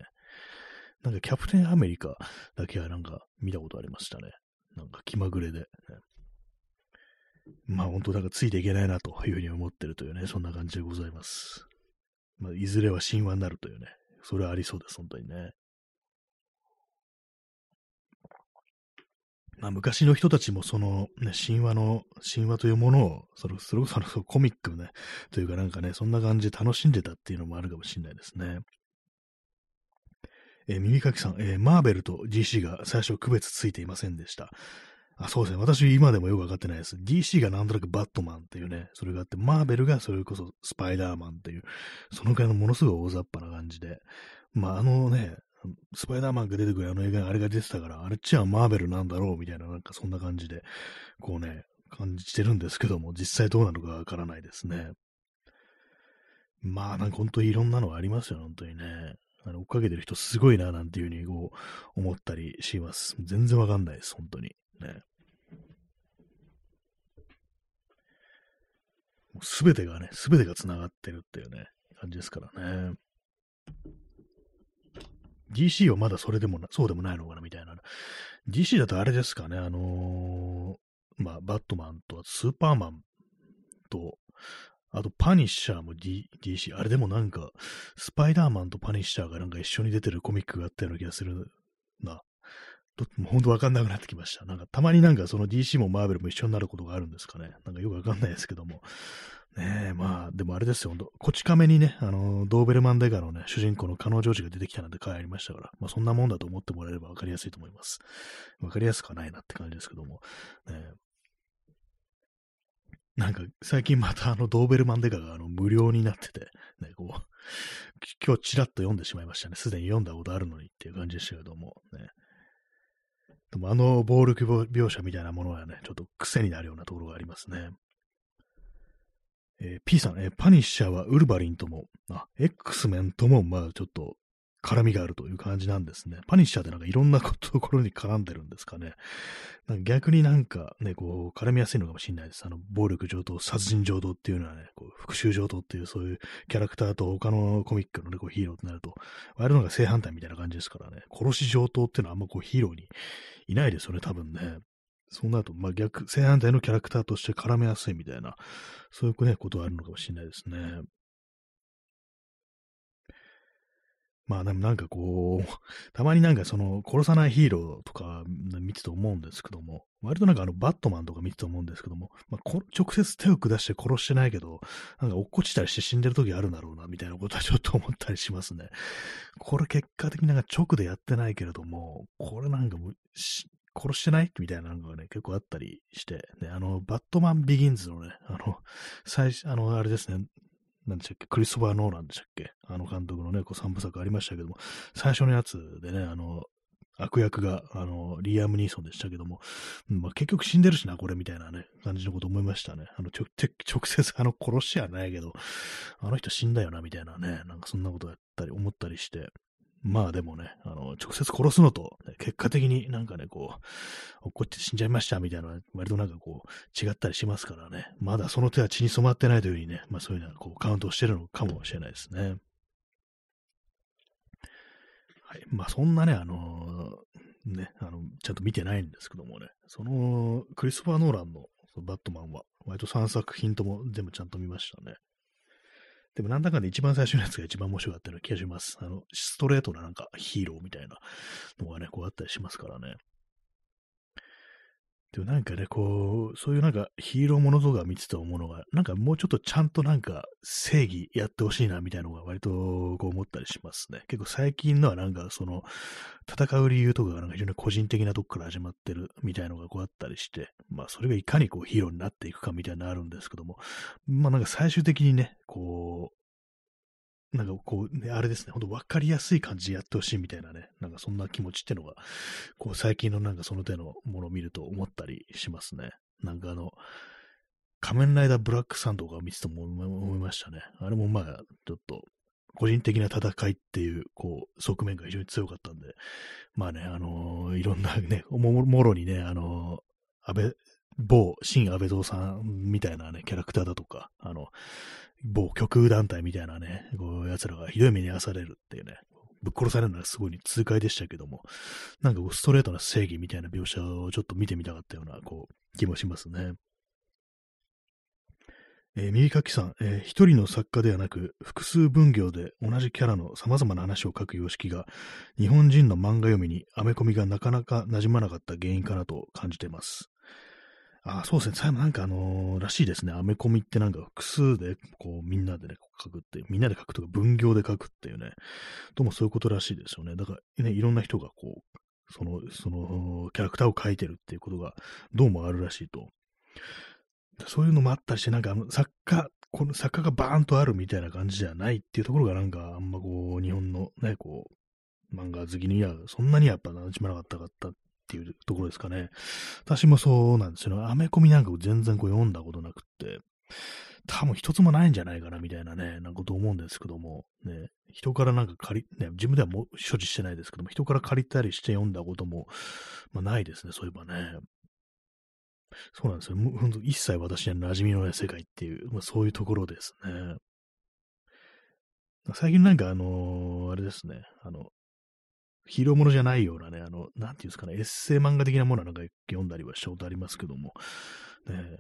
なんかキャプテンアメリカだけはなんか見たことありましたね。なんか気まぐれで、ね。まあ本当なんかついていけないなというふうに思ってるというね、そんな感じでございます。まあいずれは神話になるというね、それはありそうです、本当にね。まあ、昔の人たちもその、ね、神話の、神話というものを、それそれこそそコミックね、というかなんかね、そんな感じで楽しんでたっていうのもあるかもしれないですね。えー、耳かきさん、えー、マーベルと DC が最初区別ついていませんでした。あ、そうですね。私今でもよくわかってないです。DC がなんとなくバットマンっていうね、それがあって、マーベルがそれこそスパイダーマンっていう、そのくらいのものすごい大雑把な感じで、まああのね、スパイダーマンが出てくるあの映画にあれが出てたから、あれっちはマーベルなんだろうみたいな、なんかそんな感じで、こうね、感じてるんですけども、実際どうなのかわからないですね。まあ、なんか本当にいろんなのがありますよ、本当にね。あの追っかけてる人すごいな、なんていうふうにこう思ったりします。全然わかんないです、本当に。ね。すべてがね、すべてが繋がってるっていうね、感じですからね。DC はまだそれでもな、そうでもないのかなみたいな。DC だとあれですかね、あのー、まあ、バットマンと、スーパーマンと、あと、パニッシャーも、D、DC。あれでもなんか、スパイダーマンとパニッシャーがなんか一緒に出てるコミックがあったような気がするな。もうほんとわかんなくなってきました。なんかたまになんかその DC もマーベルも一緒になることがあるんですかね。なんかよくわかんないですけども。ねえ、まあ、でもあれですよ、ほんと、こち亀にね、あの、ドーベルマンデガのね、主人公の彼女児が出てきたなんて回ありましたから、まあそんなもんだと思ってもらえればわかりやすいと思います。わかりやすくはないなって感じですけども。ねえなんか、最近またあの、ドーベルマンデカがあの、無料になってて、ね、こう、今日ちらっと読んでしまいましたね。すでに読んだことあるのにっていう感じでしたけども、ね。でもあの暴力描写みたいなものはね、ちょっと癖になるようなところがありますね。えー、P さん、えー、パニッシャーはウルヴァリンとも、あ、X メンとも、まあちょっと絡みがあるという感じなんですね。パニッシャーってなんかいろんなところに絡んでるんですかね。なんか逆になんかね、こう、絡みやすいのかもしれないです。あの、暴力上等、殺人上等っていうのはね、こう復讐上等っていうそういうキャラクターと他のコミックのね、こうヒーローとなると、あれのが正反対みたいな感じですからね、殺し上等っていうのはあんまこうヒーローにいないですよね、多分ね。そうなると、まあ逆、正反対のキャラクターとして絡めやすいみたいな、そういうね、ことがあるのかもしれないですね。まあでもなんかこう、たまになんかその殺さないヒーローとか見てて思うんですけども、割となんかあのバットマンとか見てて思うんですけども、まあ、直接手を下して殺してないけど、なんか落っこちたりして死んでる時あるんだろうな、みたいなことはちょっと思ったりしますね。これ結果的になんか直でやってないけれども、これなんかもう、殺してない？みたいなのがね、結構あったりして、ね、あの、バットマンビギンズのね、あの、最初、あの、あれですね、なんでしたっけ、クリストファー・ノーランでしたっけ？あの監督のね、こう三部作ありましたけども、最初のやつでね、あの、悪役が、あの、リアム・ニーソンでしたけども、うんまあ、結局死んでるしな、これみたいなね、感じのこと思いましたね。あの、直接、あの、殺しはないけど、あの人死んだよな、みたいなね、なんかそんなことやったり、思ったりして、まあでもね、あの、直接殺すのと、ね、結果的になんかね、こう、怒って死んじゃいましたみたいな、割となんかこう、違ったりしますからね。まだその手は血に染まってないというふうにね、まあそういうのはこう、カウントしてるのかもしれないですね。はい。まあそんなね、あのー、ね、あの、ちゃんと見てないんですけどもね、その、クリストファー・ノーランのバットマンは、割と3作品とも全部ちゃんと見ましたね。でもなんだかんだ一番最初のやつが一番面白かったような気がします。あの、ストレートななんかヒーローみたいなのがね、こうあったりしますからね。でもなんかね、こう、そういうなんかヒーローものとか見てた思うのが、なんかもうちょっとちゃんとなんか正義やってほしいなみたいなのが割とこう思ったりしますね。結構最近のはなんかその戦う理由とかがなんか非常に個人的なとこから始まってるみたいのがこうあったりして、まあそれがいかにこうヒーローになっていくかみたいなのあるんですけども、まあなんか最終的にね、こう、なんかこう、ね、あれですね、ほんと分かりやすい感じでやってほしいみたいなね、なんかそんな気持ちってのが、こう最近のなんかその手のものを見ると思ったりしますね。なんかあの、仮面ライダーブラックサンドが見てても思いましたね。あれもまあ、ちょっと、個人的な戦いっていう、こう、側面が非常に強かったんで、まあね、あのー、いろんなね、もろにね、あのー、安倍、某新安倍蔵さんみたいなね、キャラクターだとか、あの、某極右団体みたいなね、こう、奴らがひどい目に遭わされるっていうね、ぶっ殺されるのはすごい痛快でしたけども、なんかこう、ストレートな正義みたいな描写をちょっと見てみたかったような、こう、気もしますね。えー、耳かきさん、えー、一人の作家ではなく、複数分業で同じキャラの様々な話を書く様式が、日本人の漫画読みにアメコミがなかなか馴染まなかった原因かなと感じています。あそうですね。最後なんかあのー、らしいですね。アメコミってなんか複数で、こう、みんなでね、書くっていう、みんなで書くとか分業で書くっていうね、どうもそういうことらしいですよね。だからね、いろんな人がこう、その、その、キャラクターを書いてるっていうことが、どうもあるらしいと。そういうのもあったりして、なんかあの、作家、この作家がバーンとあるみたいな感じじゃないっていうところがなんか、あんまこう、日本のね、こう、漫画好きには、そんなにやっぱ馴染まなかったかったっていうところですかね。私もそうなんですよアメコミなんか全然こう読んだことなくって、多分一つもないんじゃないかなみたいなね、なこと思うんですけども、ね、人からなんか借り、ね、自分ではもう所持してないですけども、人から借りたりして読んだことも、まあ、ないですね、そういえばね。そうなんですよ。ほんと一切私には馴染みのない世界っていう、まあ、そういうところですね。最近なんかあのー、あれですね、あの、ヒーローものじゃないようなね、あの、なんていうんですかね、エッセイ漫画的なものはなんか読んだりはしたことありますけども、ね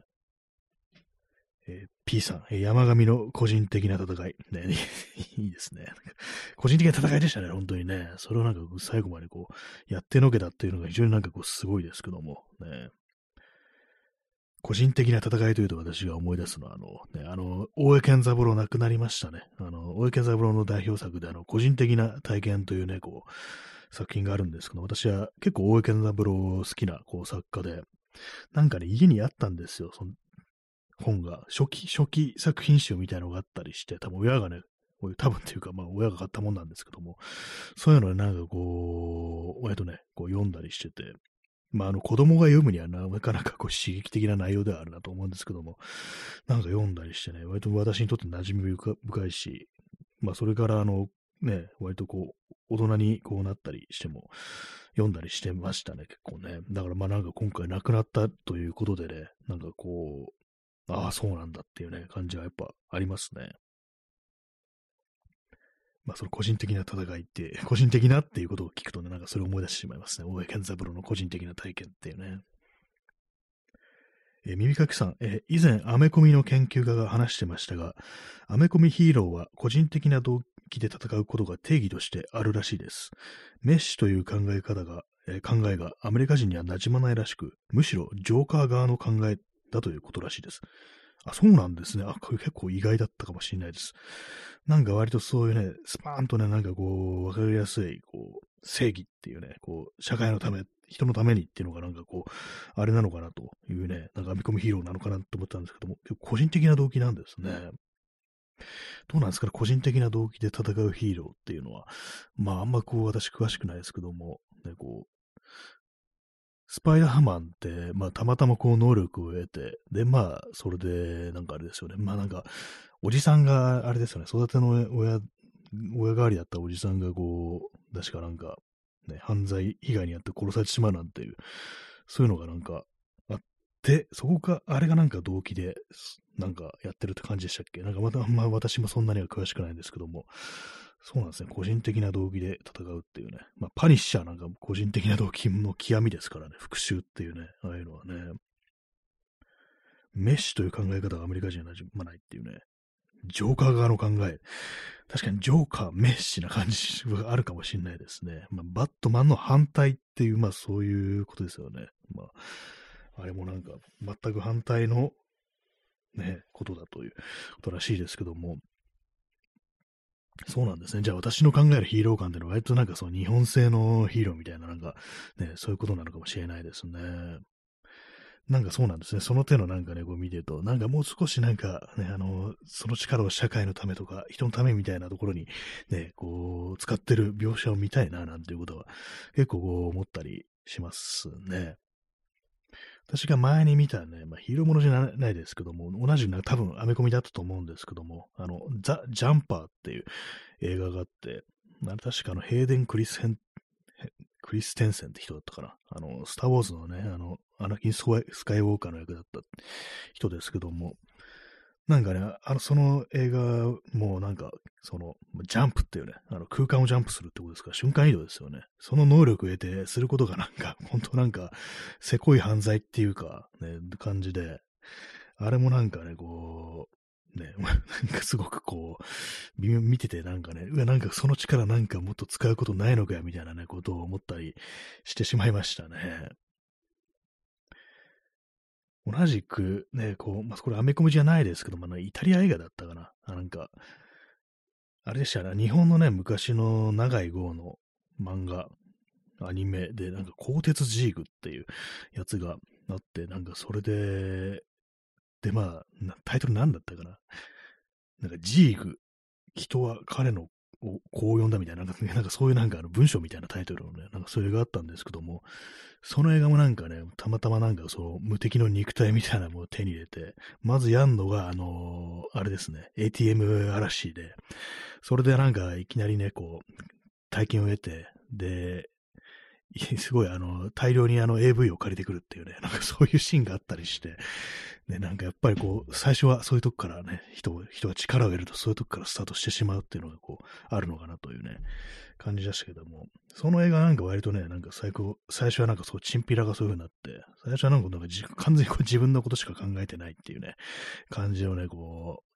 えー、P さん、えー、山上の個人的な戦い。ね、いいですね。個人的な戦いでしたね、本当にね。それをなんか最後までこう、やってのけたっていうのが非常になんかこう、すごいですけども、ね。個人的な戦いというと私が思い出すのは、あの、ね、あの、大江健三郎亡くなりましたね。あの、大江健三郎の代表作で、あの、個人的な体験というね、こう、作品があるんですけど、私は結構大江健三郎好きなこう作家で、なんかね、家にあったんですよ、その本が。初期、初期作品集みたいなのがあったりして、多分親がね、多分っていうか、まあ親が買ったもんなんですけども、そういうのでなんかこう、親とね、こう読んだりしてて、まあ、あの、子供が読むにはなかなかこう刺激的な内容ではあるなと思うんですけども、なんか読んだりしてね、割と私にとって馴染み深いし、まあ、それからあの、ね、割とこう、大人にこうなったりしても、読んだりしてましたね、結構ね。だからまあなんか今回亡くなったということでね、なんかこう、ああ、そうなんだっていうね、感じはやっぱありますね。まあその個人的な戦いって、個人的なっていうことを聞くとね、なんかそれを思い出してしまいますね。大江健三郎の個人的な体験っていうね。えー、耳かきさん、えー、以前、アメコミの研究家が話してましたが、アメコミヒーローは個人的な動機で戦うことが定義としてあるらしいです。メッシという考え方が、えー、考えがアメリカ人には馴染まないらしく、むしろジョーカー側の考えだということらしいです。あ、そうなんですね。あ、これ結構意外だったかもしれないです。なんか割とそういうね、スパーンとね、なんかこう、わかりやすい、こう、正義っていうね、こう、社会のため、人のためにっていうのがなんかこう、あれなのかなというね、なんか編み込みヒーローなのかなと思ったんですけども、結構個人的な動機なんですね。どうなんですかね、個人的な動機で戦うヒーローっていうのは、まああんまこう私詳しくないですけども、ね、こう、スパイダーマンって、まあ、たまたまこう能力を得て、で、まあ、それで、なんかあれですよね。まあなんか、おじさんが、あれですよね、育ての親、親代わりだったおじさんがこう、確かなんか、ね、犯罪被害に遭って殺されてしまうなんていう、そういうのがなんかあって、そこが、あれがなんか動機で、なんかやってるって感じでしたっけ？なんかまた、ま私もそんなには詳しくないんですけども、そうなんですね。個人的な動機で戦うっていうね。まあ、パニッシャーなんか個人的な動機の極みですからね。復讐っていうね。ああいうのはね。メッシという考え方がアメリカ人はなじまないっていうね。ジョーカー側の考え。確かにジョーカー、メッシな感じはあるかもしれないですね。まあ、バットマンの反対っていう、まあそういうことですよね。まあ、あれもなんか全く反対のね、ことだということらしいですけども。そうなんですね。じゃあ私の考えるヒーロー感っていうのは割となんかその日本製のヒーローみたいななんかね、そういうことなのかもしれないですね。なんかそうなんですね。その手のなんかね、こう見てると、なんかもう少しなんかね、あの、その力を社会のためとか、人のためみたいなところにね、こう、使ってる描写を見たいな、なんていうことは結構こう思ったりしますね。私が前に見たね、まあ、ヒーローものじゃないですけども、同じな、多分アメコミだったと思うんですけども、あの、ザ・ジャンパーっていう映画があって、あれ確かあの、ヘイデン・クリスヘン、クリステンセンって人だったかな。あの、スター・ウォーズのね、あの、アナキン・スカイウォーカーの役だった人ですけども、なんかね、あの、その映画もなんか、その、ジャンプっていうね、あの空間をジャンプするってことですか、瞬間移動ですよね。その能力を得てすることがなんか、本当なんか、せこい犯罪っていうか、ね、感じで、あれもなんかね、こう、ね、なんかすごくこう、見ててなんかね、うわ、なんかその力なんかもっと使うことないのかよ、みたいなね、ことを思ったりしてしまいましたね。同じくね、こう、まあ、これアメコミじゃないですけども、イタリア映画だったかな。あなんか、あれでしたね、日本のね、昔の長い号の漫画、アニメで、なんか、鋼鉄ジーグっていうやつがあって、なんかそれで、で、まあ、タイトル何だったかな。なんか、ジーグ、人は彼のこう読んだみたいな、なんか、なんかそういうなんかあの文章みたいなタイトルのね、なんかそういう映画あったんですけども、その映画もなんかね、たまたまなんかそう、無敵の肉体みたいなものを手に入れて、まずやんのが、あのー、あれですね、ATM 嵐で、それでなんかいきなりね、こう、体験を得て、で、すごいあの、大量にあの AV を借りてくるっていうね、なんかそういうシーンがあったりして、ね、なんかやっぱりこう、最初はそういうとこからね、人、人が力を入れるとそういうとこからスタートしてしまうっていうのがこう、あるのかなというね、感じでしたけども、その映画なんか割とね、なんか最高、最初はなんかそう、チンピラがそういう風になって、最初はなんかなんか完全にこう自分のことしか考えてないっていうね、感じのね、こう、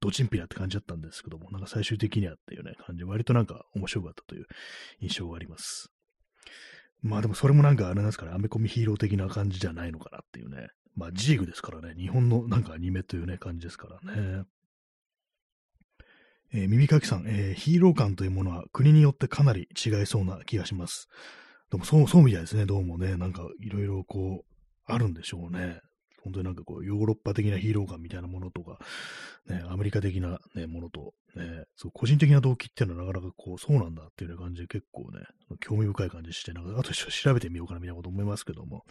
ドチンピラって感じだったんですけども、なんか最終的にはっていうね、感じ、割となんか面白かったという印象があります。まあでもそれもなんかあれなんですかね、アメコミヒーロー的な感じじゃないのかなっていうね。まあジーグですからね、日本のなんかアニメというね、感じですからね。えー、耳かきさん、えー、ヒーロー感というものは国によってかなり違いそうな気がします。でもそう、そうみたいですね、どうもね。なんかいろいろこう、あるんでしょうね。本当になんかこう、ヨーロッパ的なヒーロー感みたいなものとか、ね、アメリカ的な、ね、ものと、ね、そう、個人的な動機っていうのはなかなかこう、そうなんだっていうような感じで結構ね、興味深い感じして、なんか、あと調べてみようかなみたいなこと思いますけども、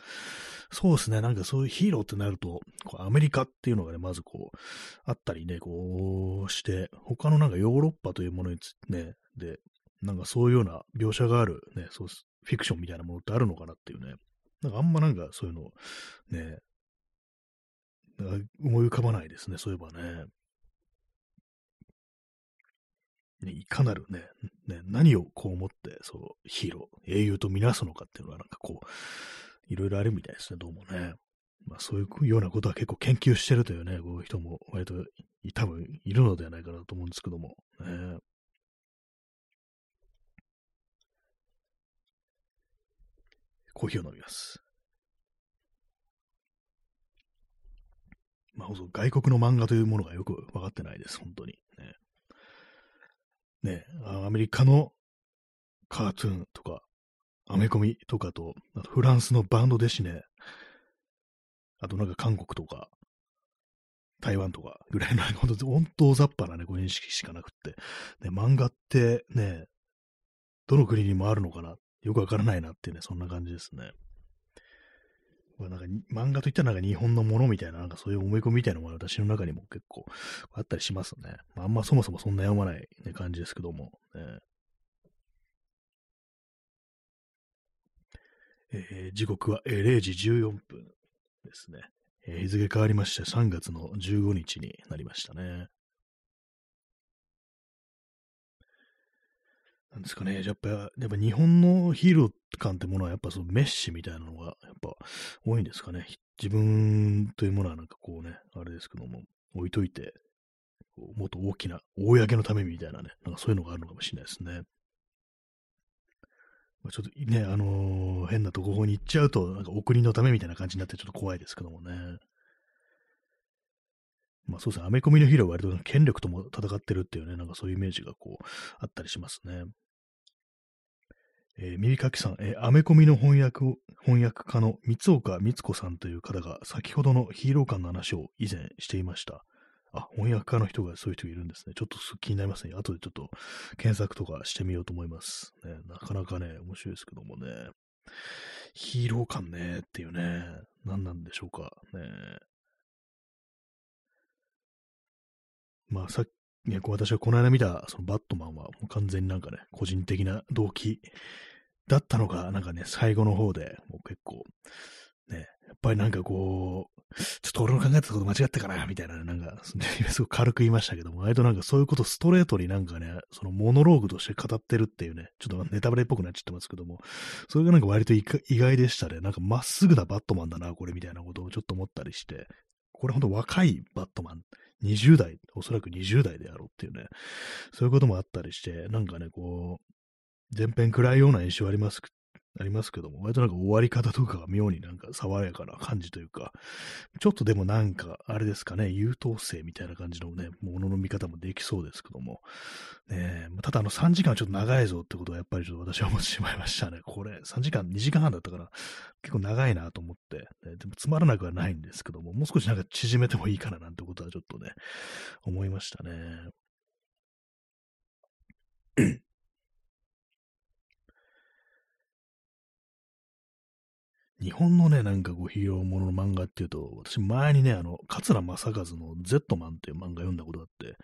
そうですね、なんかそういうヒーローってなると、こうアメリカっていうのがね、まずこう、あったりね、こうして、他のなんかヨーロッパというものにつね、で、なんかそういうような描写がある、ね、そうフィクションみたいなものってあるのかなっていうね、なんかあんまなんかそういうの、ね、思い浮かばないですね、そういえばね。ねいかなるね、ね、何をこう思って、そう、ヒーロー、英雄とみなすのかっていうのはなんかこう、いろいろあるみたいですね、どうもね。まあそういうようなことは結構研究してるというね、こういう人も割と多分いるのではないかなと思うんですけども、ね。コーヒーを飲みます。まあ、外国の漫画というものがよくわかってないです、本当に。ね。ねアメリカのカートゥーンとか、アメコミとかと、あとフランスのバンドですしね。あとなんか韓国とか、台湾とかぐらいの、本当、本当雑把なね、ご認識しかなくって。ね、漫画ってね、どの国にもあるのかなよくわからないなっていうね、そんな感じですね。なんか漫画といったらなんか日本のものみたいな、なんかそういう思い込みみたいなものが私の中にも結構あったりしますね。まあ、あんまそもそもそんな読まない、ね、感じですけども、ね。えー、時刻は0時14分ですね。えー、日付変わりまして3月の15日になりましたね。なんですかね、やっぱ、やっぱ日本のヒーロー感ってものは、やっぱそのメッシみたいなのが、やっぱ多いんですかね。自分というものはなんかこうね、あれですけども、置いといて、もっと大きな、公のためみたいなね、なんかそういうのがあるのかもしれないですね。まあ、ちょっとね、あのー、変なところに行っちゃうと、なんかお国のためみたいな感じになってちょっと怖いですけどもね。まあそうですね、アメコミのヒーローは割と権力とも戦ってるっていうね、なんかそういうイメージがこう、あったりしますね。えー、耳かきさん、えー、アメコミの翻訳を翻訳家の三岡光子さんという方が先ほどのヒーロー感の話を以前していました。あ、翻訳家の人がそういう人がいるんですね。ちょっと気になりますね。後でちょっと検索とかしてみようと思います。ね、なかなかね、面白いですけどもね。ヒーロー感ねっていうね、何なんでしょうか。ね。まあさっね、こう私はこの間見たそのバットマンはもう完全になんかね、個人的な動機だったのが、なんかね、最後の方でもう結構、ね、やっぱりなんかこう、ちょっと俺の考えたこと間違ったかな、みたいな、なんか、すごく軽く言いましたけども、割となんかそういうことストレートになんかね、そのモノローグとして語ってるっていうね、ちょっとネタバレっぽくなっちゃってますけども、それがなんか割と意外でしたね。なんかまっすぐなバットマンだな、これみたいなことをちょっと思ったりして、これほんと若いバットマン20代、おそらく20代であろうっていうね、そういうこともあったりして、なんかね、こう、前編暗いような印象ありますありますけども、割となんか終わり方とかが妙になんか爽やかな感じというか、ちょっとでもなんか、あれですかね、優等生みたいな感じのね、ものの見方もできそうですけども、ね、ただあの3時間はちょっと長いぞってことはやっぱりちょっと私は思ってしまいましたね。これ、3時間、2時間半だったから、結構長いなと思って、ね、でもつまらなくはないんですけども、もう少しなんか縮めてもいいかななんてことはちょっとね、思いましたね。日本のね、なんかこうヒーローものの漫画っていうと、私前にね、あの、桂正和の Z マンっていう漫画読んだことがあって、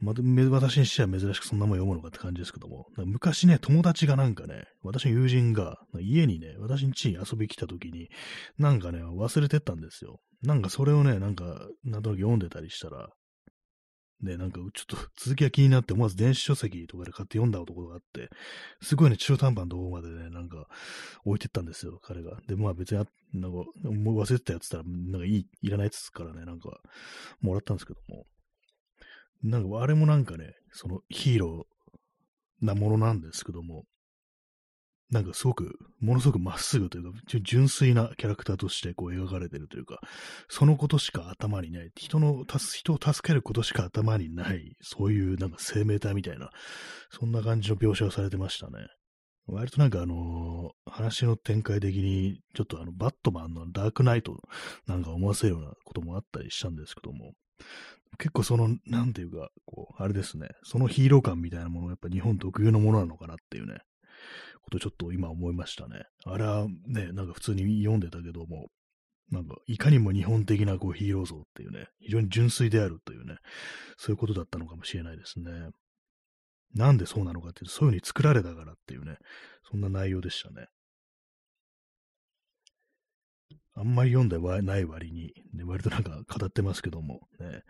また、私にしては珍しくそんなもん読むのかって感じですけども、昔ね、友達がなんかね、私の友人が家にね、私ん家に遊び来た時に、なんかね、忘れてったんですよ。なんかそれをね、なんか、なんとなく読んでたりしたら、で、なんかちょっと続きが気になって思わず電子書籍とかで買って読んだことがあって、すごいね、中途半端なところまでね、なんか置いてったんですよ、彼が。で、まあ別にあ、なんか、もう忘れてたやつったら、なんかいい、いらないやつからね、なんか、もらったんですけども。なんかあれもなんかね、そのヒーローなものなんですけども、なんかすごく、ものすごくまっすぐというか、純粋なキャラクターとしてこう描かれてるというか、そのことしか頭にない、人の、人を助けることしか頭にない、そういうなんか生命体みたいな、そんな感じの描写をされてましたね。割となんかあのー、話の展開的に、ちょっとあの、バットマンのダークナイトなんか思わせるようなこともあったりしたんですけども、結構その、なんていうか、こう、あれですね、そのヒーロー感みたいなものがやっぱ日本特有のものなのかなっていうね、ことちょっと今思いましたね。あれはね、なんか普通に読んでたけども、なんか、いかにも日本的なこうヒーロー像っていうね、非常に純粋であるというね、そういうことだったのかもしれないですね。なんでそうなのかっていうと、そういう風に作られたからっていうね、そんな内容でしたね。あんまり読んでない割に、ね、割となんか語ってますけども、ね、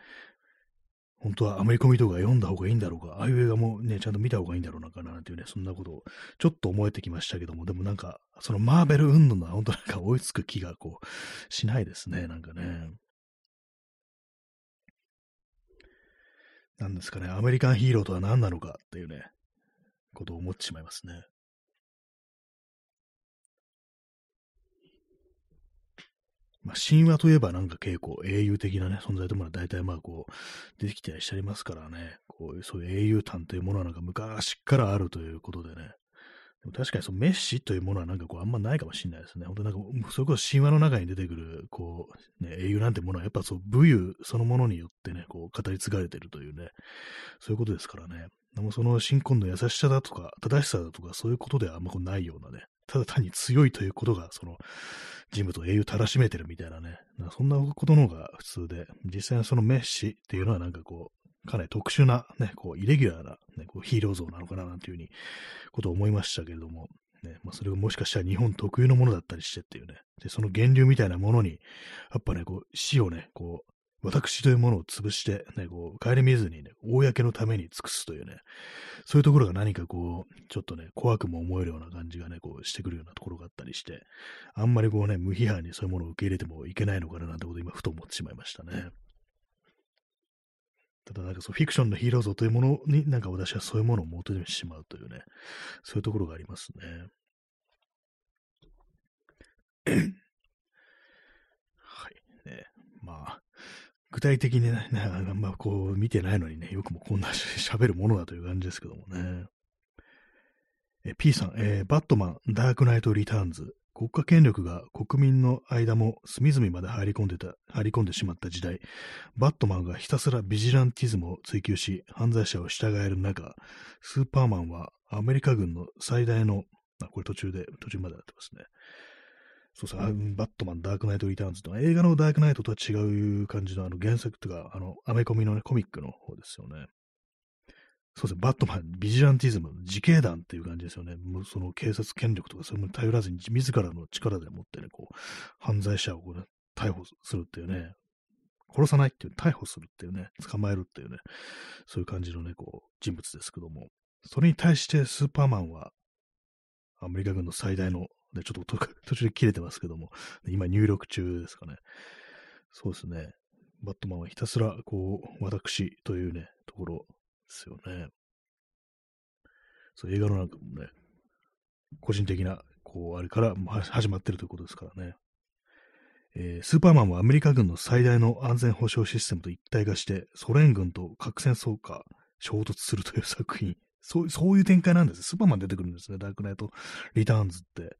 本当はアメリカミとか読んだ方がいいんだろうか、ああいう映画もね、ちゃんと見た方がいいんだろうなかな、っていうね、そんなことをちょっと思えてきましたけども、でもなんか、そのマーベル運動のは本当なんか追いつく気がこう、しないですね、なんかね。なんですかね、アメリカンヒーローとは何なのかっていうね、ことを思ってしまいますね。まあ、神話といえばなんか結構英雄的なね、存在というものは大体まあこう、出てきたりしてありますからね、こういう、そういう英雄譚というものはなんか昔からあるということでね、でも確かにそのメッシというものはなんかこうあんまないかもしれないですね。本当なんか、それこそ神話の中に出てくる、こう、ね、英雄なんてものはやっぱそう武勇そのものによってね、こう語り継がれてるというね、そういうことですからね。でもその新婚の優しさだとか、正しさだとか、そういうことではあんまこうないようなね、ただ単に強いということが、その、人物を英雄たらしめてるみたいなね、なそんなことの方が普通で、実際のそのメッシっていうのはなんかこう、かなり特殊な、ね、こう、イレギュラーな、ね、こうヒーロー像なのかななんていうふうに、ことを思いましたけれども、ね、まあ、それがもしかしたら日本特有のものだったりしてっていうね、で、その源流みたいなものに、やっぱね、こう、死をね、こう、私というものを潰して、ね、こう、帰り見ずにね、公のために尽くすというね、そういうところが何かこう、ちょっとね、怖くも思えるような感じがね、こう、してくるようなところがあったりして、あんまりこうね、無批判にそういうものを受け入れてもいけないのかななんてことを今、ふと思ってしまいましたね。ただなんかそう、フィクションのヒーロー像というものに、なんか私はそういうものを求めてしまうというね、そういうところがありますね。はい。ね、まあ、具体的にね、あんまこう見てないのにね、よくもこんな喋るものだという感じですけどもね。え P さん、えー、バットマン、ダークナイト・リターンズ、国家権力が国民の間も隅々まで入り込んでた、入り込んでしまった時代、バットマンがひたすらビジランティズムを追求し、犯罪者を従える中、スーパーマンはアメリカ軍の最大の、あ、これ途中で、途中までなってますね。そうそう、バットマン、ダークナイト・リターンズと映画のダークナイトとは違う感じのあの原作とか、あの、アメコミのね、コミックの方ですよね。そうですね、バットマン、ビジランティズム、自警団っていう感じですよね。もうその警察権力とか、それも頼らずに自らの力でもってね、こう、犯罪者をこう、ね、逮捕するっていうね、殺さないっていう、逮捕するっていうね、捕まえるっていうね、そういう感じのね、こう、人物ですけども、それに対してスーパーマンは、アメリカ軍の最大ので、ちょっと途中で切れてますけども、今入力中ですかね。そうですね。バットマンはひたすら、こう、私というね、ところですよね。そう、映画のなんかもね、個人的な、こう、あれから始まってるということですからね。えー、スーパーマンはアメリカ軍の最大の安全保障システムと一体化して、ソ連軍と核戦争下、衝突するという作品そう、そういう展開なんです。スーパーマン出てくるんですね。ダークナイト・リターンズって。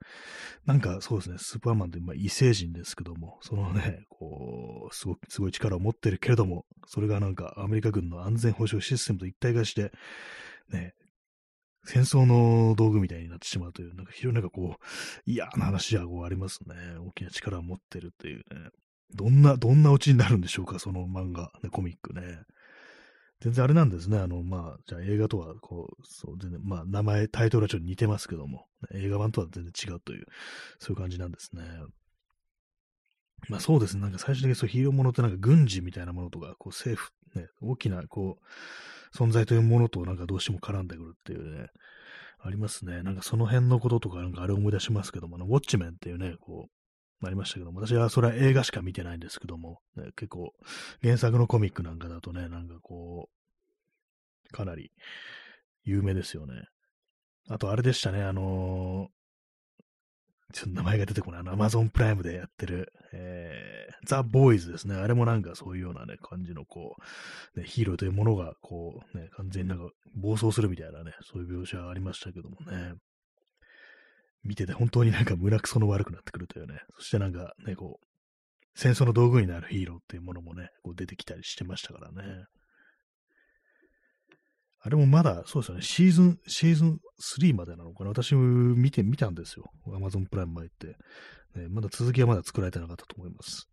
なんかそうですね、スーパーマンってまあ異星人ですけども、そのね、こう、すごく、すごい力を持ってるけれども、それがなんかアメリカ軍の安全保障システムと一体化して、ね、戦争の道具みたいになってしまうという、なんか非常になんかこう、嫌な話はこうありますね。大きな力を持ってるっていうね。どんな、どんなオチになるんでしょうか、その漫画、ね、コミックね。全然あれなんですね。あの、まあ、じゃあ映画とは、こう、そう、全然、まあ、名前、タイトルはちょっと似てますけども、映画版とは全然違うという、そういう感じなんですね。まあそうですね。なんか最終的にそうヒーローものってなんか軍事みたいなものとか、こう政府、ね、大きなこう、存在というものとなんかどうしても絡んでくるっていうね、ありますね。なんかその辺のこととかなんかあれ思い出しますけども、あの、ウォッチメンっていうね、こうありましたけども、私はそれは映画しか見てないんですけども、ね、結構原作のコミックなんかだとね、なんかこう、かなり有名ですよね。あとあれでしたね、あのー、ちょっと名前が出てこない。あの、アマゾンプライムでやってる、えー、ザ・ボーイズですね。あれもなんかそういうようなね、感じのこう、ね、ヒーローというものが、こう、ね、完全になんか暴走するみたいなね、そういう描写ありましたけどもね。見てて本当になんか胸くその悪くなってくるというね、そしてなんかね、こう、戦争の道具になるヒーローっていうものもね、こう出てきたりしてましたからね。あれもまだ、そうですよね、シーズン、シーズン3までなのかな私見てみたんですよ。アマゾンプライム前って。ね、まだ続きはまだ作られてなかったと思います。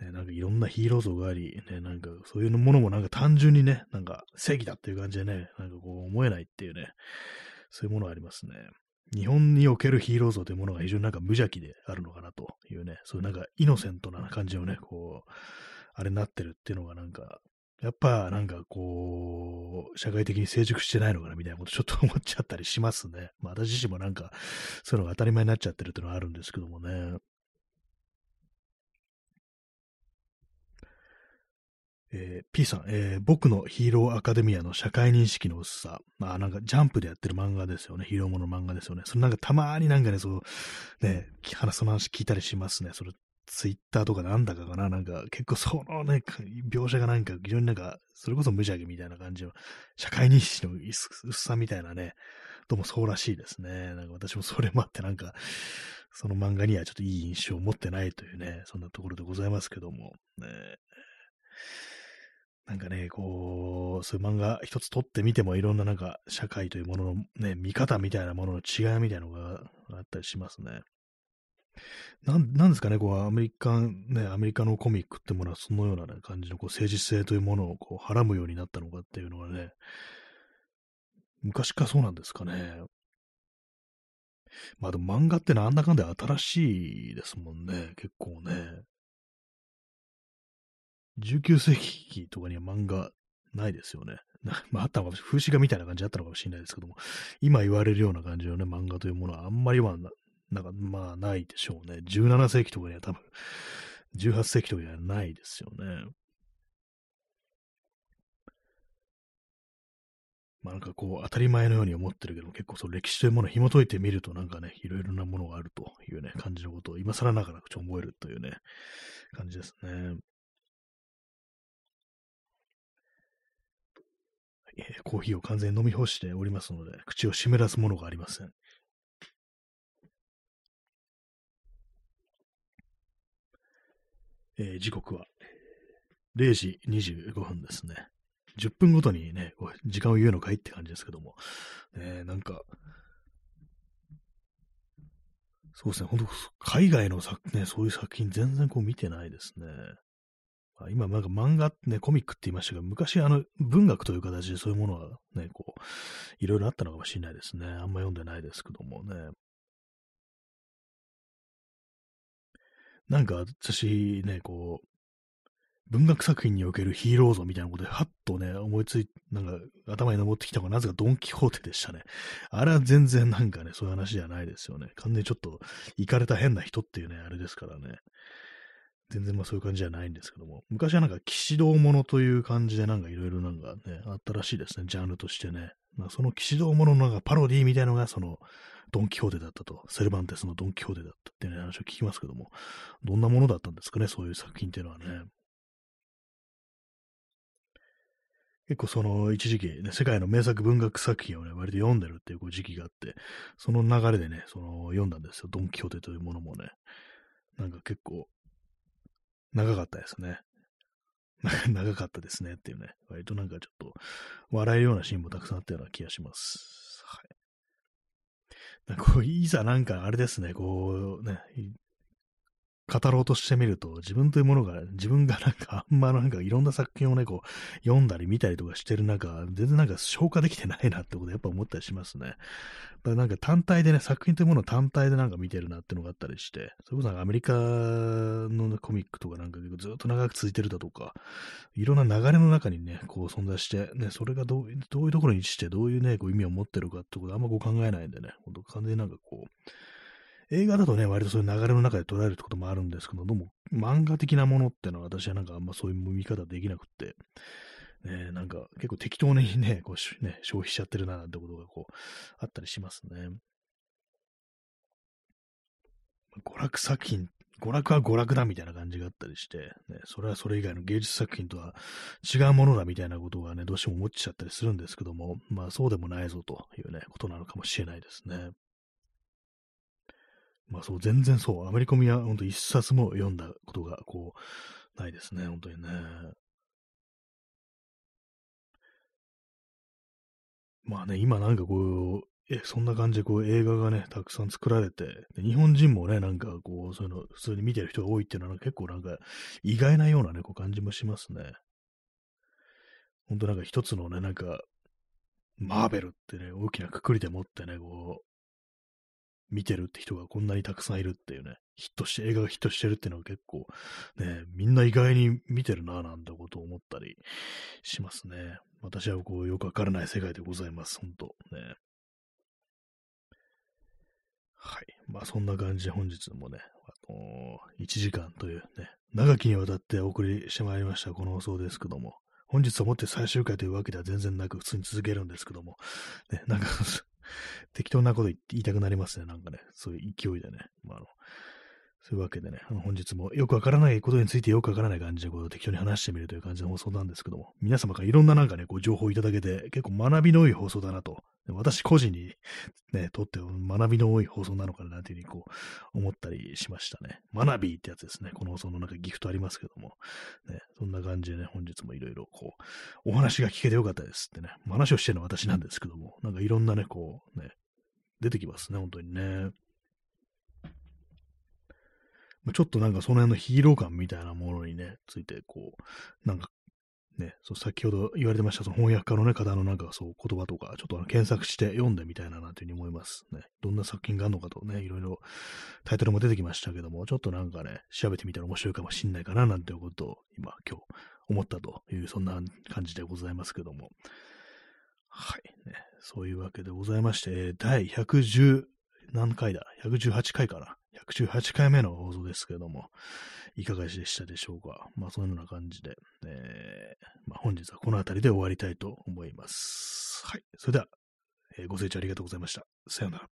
ね、なんかいろんなヒーロー像があり、ね、なんかそういうものもなんか単純にね、なんか正義だっていう感じでね、なんかこう思えないっていうね、そういうものありますね。日本におけるヒーロー像というものが非常になんか無邪気であるのかなというね、そういうなんかイノセントな感じをね、こう、あれになってるっていうのがなんか、やっぱなんかこう、社会的に成熟してないのかなみたいなことちょっと思っちゃったりしますね。まあ私自身もなんか、そういうのが当たり前になっちゃってるっていうのはあるんですけどもね。えー、P さん、えー、僕のヒーローアカデミアの社会認識の薄さ。まあなんかジャンプでやってる漫画ですよね。ヒーローもの漫画ですよね。それなんかたまーになんかね、そう、ね、話、その話聞いたりしますね。それ、ツイッターとかなんだかかな。なんか結構そのね、描写がなんか非常になんか、それこそ無邪気みたいな感じの、社会認識の薄さみたいなね、どうもそうらしいですね。なんか私もそれもあってなんか、その漫画にはちょっといい印象を持ってないというね、そんなところでございますけども、ね、なんかね、こう、そういう漫画一つ撮ってみてもいろんななんか社会というもののね、見方みたいなものの違いみたいなのがあったりしますね。なん、なんですかね、こう、アメリカン、ね、アメリカのコミックってものはそのような、ね、感じのこう政治性というものをこう、はらむようになったのかっていうのはね、昔からそうなんですかね。まあでも漫画ってなんだかんだ新しいですもんね、結構ね。19世紀とかには漫画ないですよね。まあ、あったのかもしれない。風刺画みたいな感じあったのかもしれないですけども、今言われるような感じのね、漫画というものはあんまりはな、なんか、まあ、ないでしょうね。17世紀とかには多分、18世紀とかにはないですよね。まあなんかこう当たり前のように思ってるけど結構その歴史というものを紐解いてみるとなんかね、いろいろなものがあるというね、感じのことを今更ながらちょ思えるというね、感じですね。コーヒーを完全に飲み干しておりますので、口を湿らすものがありません。えー、時刻は0時25分ですね。10分ごとにね、時間を言うのかいって感じですけども、えー、なんか、そうですね、本当海外の作、ね、そういう作品全然こう見てないですね。今、なんか漫画ね、コミックって言いましたが、昔、あの、文学という形でそういうものはね、こう、いろいろあったのかもしれないですね。あんま読んでないですけどもね。なんか、私ね、こう、文学作品におけるヒーロー像みたいなことで、はっとね、思いつい、なんか、頭に登ってきたのが、なぜかドン・キホーテでしたね。あれは全然なんかね、そういう話じゃないですよね。完全にちょっと、行かれた変な人っていうね、あれですからね。全然まあそういう感じじゃないんですけども、昔はなんか騎士道ものという感じでなんかいろいろなんかね、あったらしいですね、ジャンルとしてね。まあその騎士道もののなんかパロディーみたいなのがそのドン・キホーテだったと、セルバンテスのドン・キホーテだったっていう、ね、話を聞きますけども、どんなものだったんですかね、そういう作品っていうのはね。結構その一時期、ね、世界の名作文学作品をね、割と読んでるっていう時期があって、その流れでね、その読んだんですよ。ドン・キホーテというものもね。なんか結構、長かったですね。長かったですねっていうね、割となんかちょっと笑えるようなシーンもたくさんあったような気がします。はい。なんかこういざなんかあれですね、こうね、語ろうとしてみると、自分というものが、自分がなんかあんまなんかいろんな作品をね、こう、読んだり見たりとかしてる中、全然なんか消化できてないなってことやっぱ思ったりしますね。やっぱなんか単体でね、作品というものを単体でなんか見てるなってのがあったりして、それこそアメリカの、コミックとかなんかずっと長く続いてるだとか、いろんな流れの中にね、こう存在して、ね、それがどうどういうところに位置して、どういうね、こう意味を持ってるかってことあんまこう考えないんでね、ほんと完全になんかこう、映画だとね、割とそういう流れの中で捉えるってこともあるんですけど、どうも漫画的なものってのは私はなんかあんまそういう見方できなくって、ね、なんか結構適当にね、こうね消費しちゃってるななんてことがこう、あったりしますね。娯楽作品、娯楽は娯楽だみたいな感じがあったりして、ね、それはそれ以外の芸術作品とは違うものだみたいなことがね、どうしても思っちゃったりするんですけども、まあそうでもないぞというね、ことなのかもしれないですね。まあそう、全然そう、アメリカミは本当一冊も読んだことが、こう、ないですね、本当にね。まあね、今なんかこう、え、そんな感じでこう映画がね、たくさん作られて、日本人もね、なんかこう、そういうの普通に見てる人が多いっていうのは結構なんか意外なようなね、こう感じもしますね。ほんとなんか一つのね、なんか、マーベルってね、大きなくくりでもってね、こう、見てるって人がこんなにたくさんいるっていうね、ヒットして、映画がヒットしてるっていうのは結構、ね、みんな意外に見てるなぁなんてことを思ったりしますね。私はこう、よくわからない世界でございます、ほんと。ね。はい。まあそんな感じで本日もね、あのー、1時間というね、長きにわたってお送りしてまいりましたこの放送ですけども、本日をもって最終回というわけでは全然なく普通に続けるんですけども、ね、なんか適当なこと言いたくなりますね。なんかね、そういう勢いでね。まあ、あのそういうわけでね、あの本日もよくわからないことについてよくわからない感じでこう適当に話してみるという感じの放送なんですけども、皆様からいろんななんかね、こう情報をいただけて、結構学びの多い放送だなと、私個人にね、とって学びの多い放送なのかななんていうふうにこう思ったりしましたね。学びってやつですね。このそのなんかギフトありますけども。ね、そんな感じでね、本日もいろいろこう、お話が聞けてよかったですってね。話をしてるのは私なんですけども、なんかいろんなね、こうね、出てきますね、本当にね。ちょっとなんかその辺のヒーロー感みたいなものにね、ついて、こう、なんかね、そう先ほど言われてました、その翻訳家の、ね、方のなんかそう言葉とか、ちょっとあの検索して読んでみたいななんていうふうに思いますね。どんな作品があるのかとね、いろいろタイトルも出てきましたけども、ちょっとなんかね、調べてみたら面白いかもしんないかななんていうことを今、今日思ったという、そんな感じでございますけども。はい、ね。そういうわけでございまして、第110何回だ ?118 回かな ?118 回目の放送ですけども、いかがでしたでしょうか？まあ、そのような感じで、えー、まあ、本日はこの辺りで終わりたいと思います。はい。それでは、えー、ご清聴ありがとうございました。さようなら。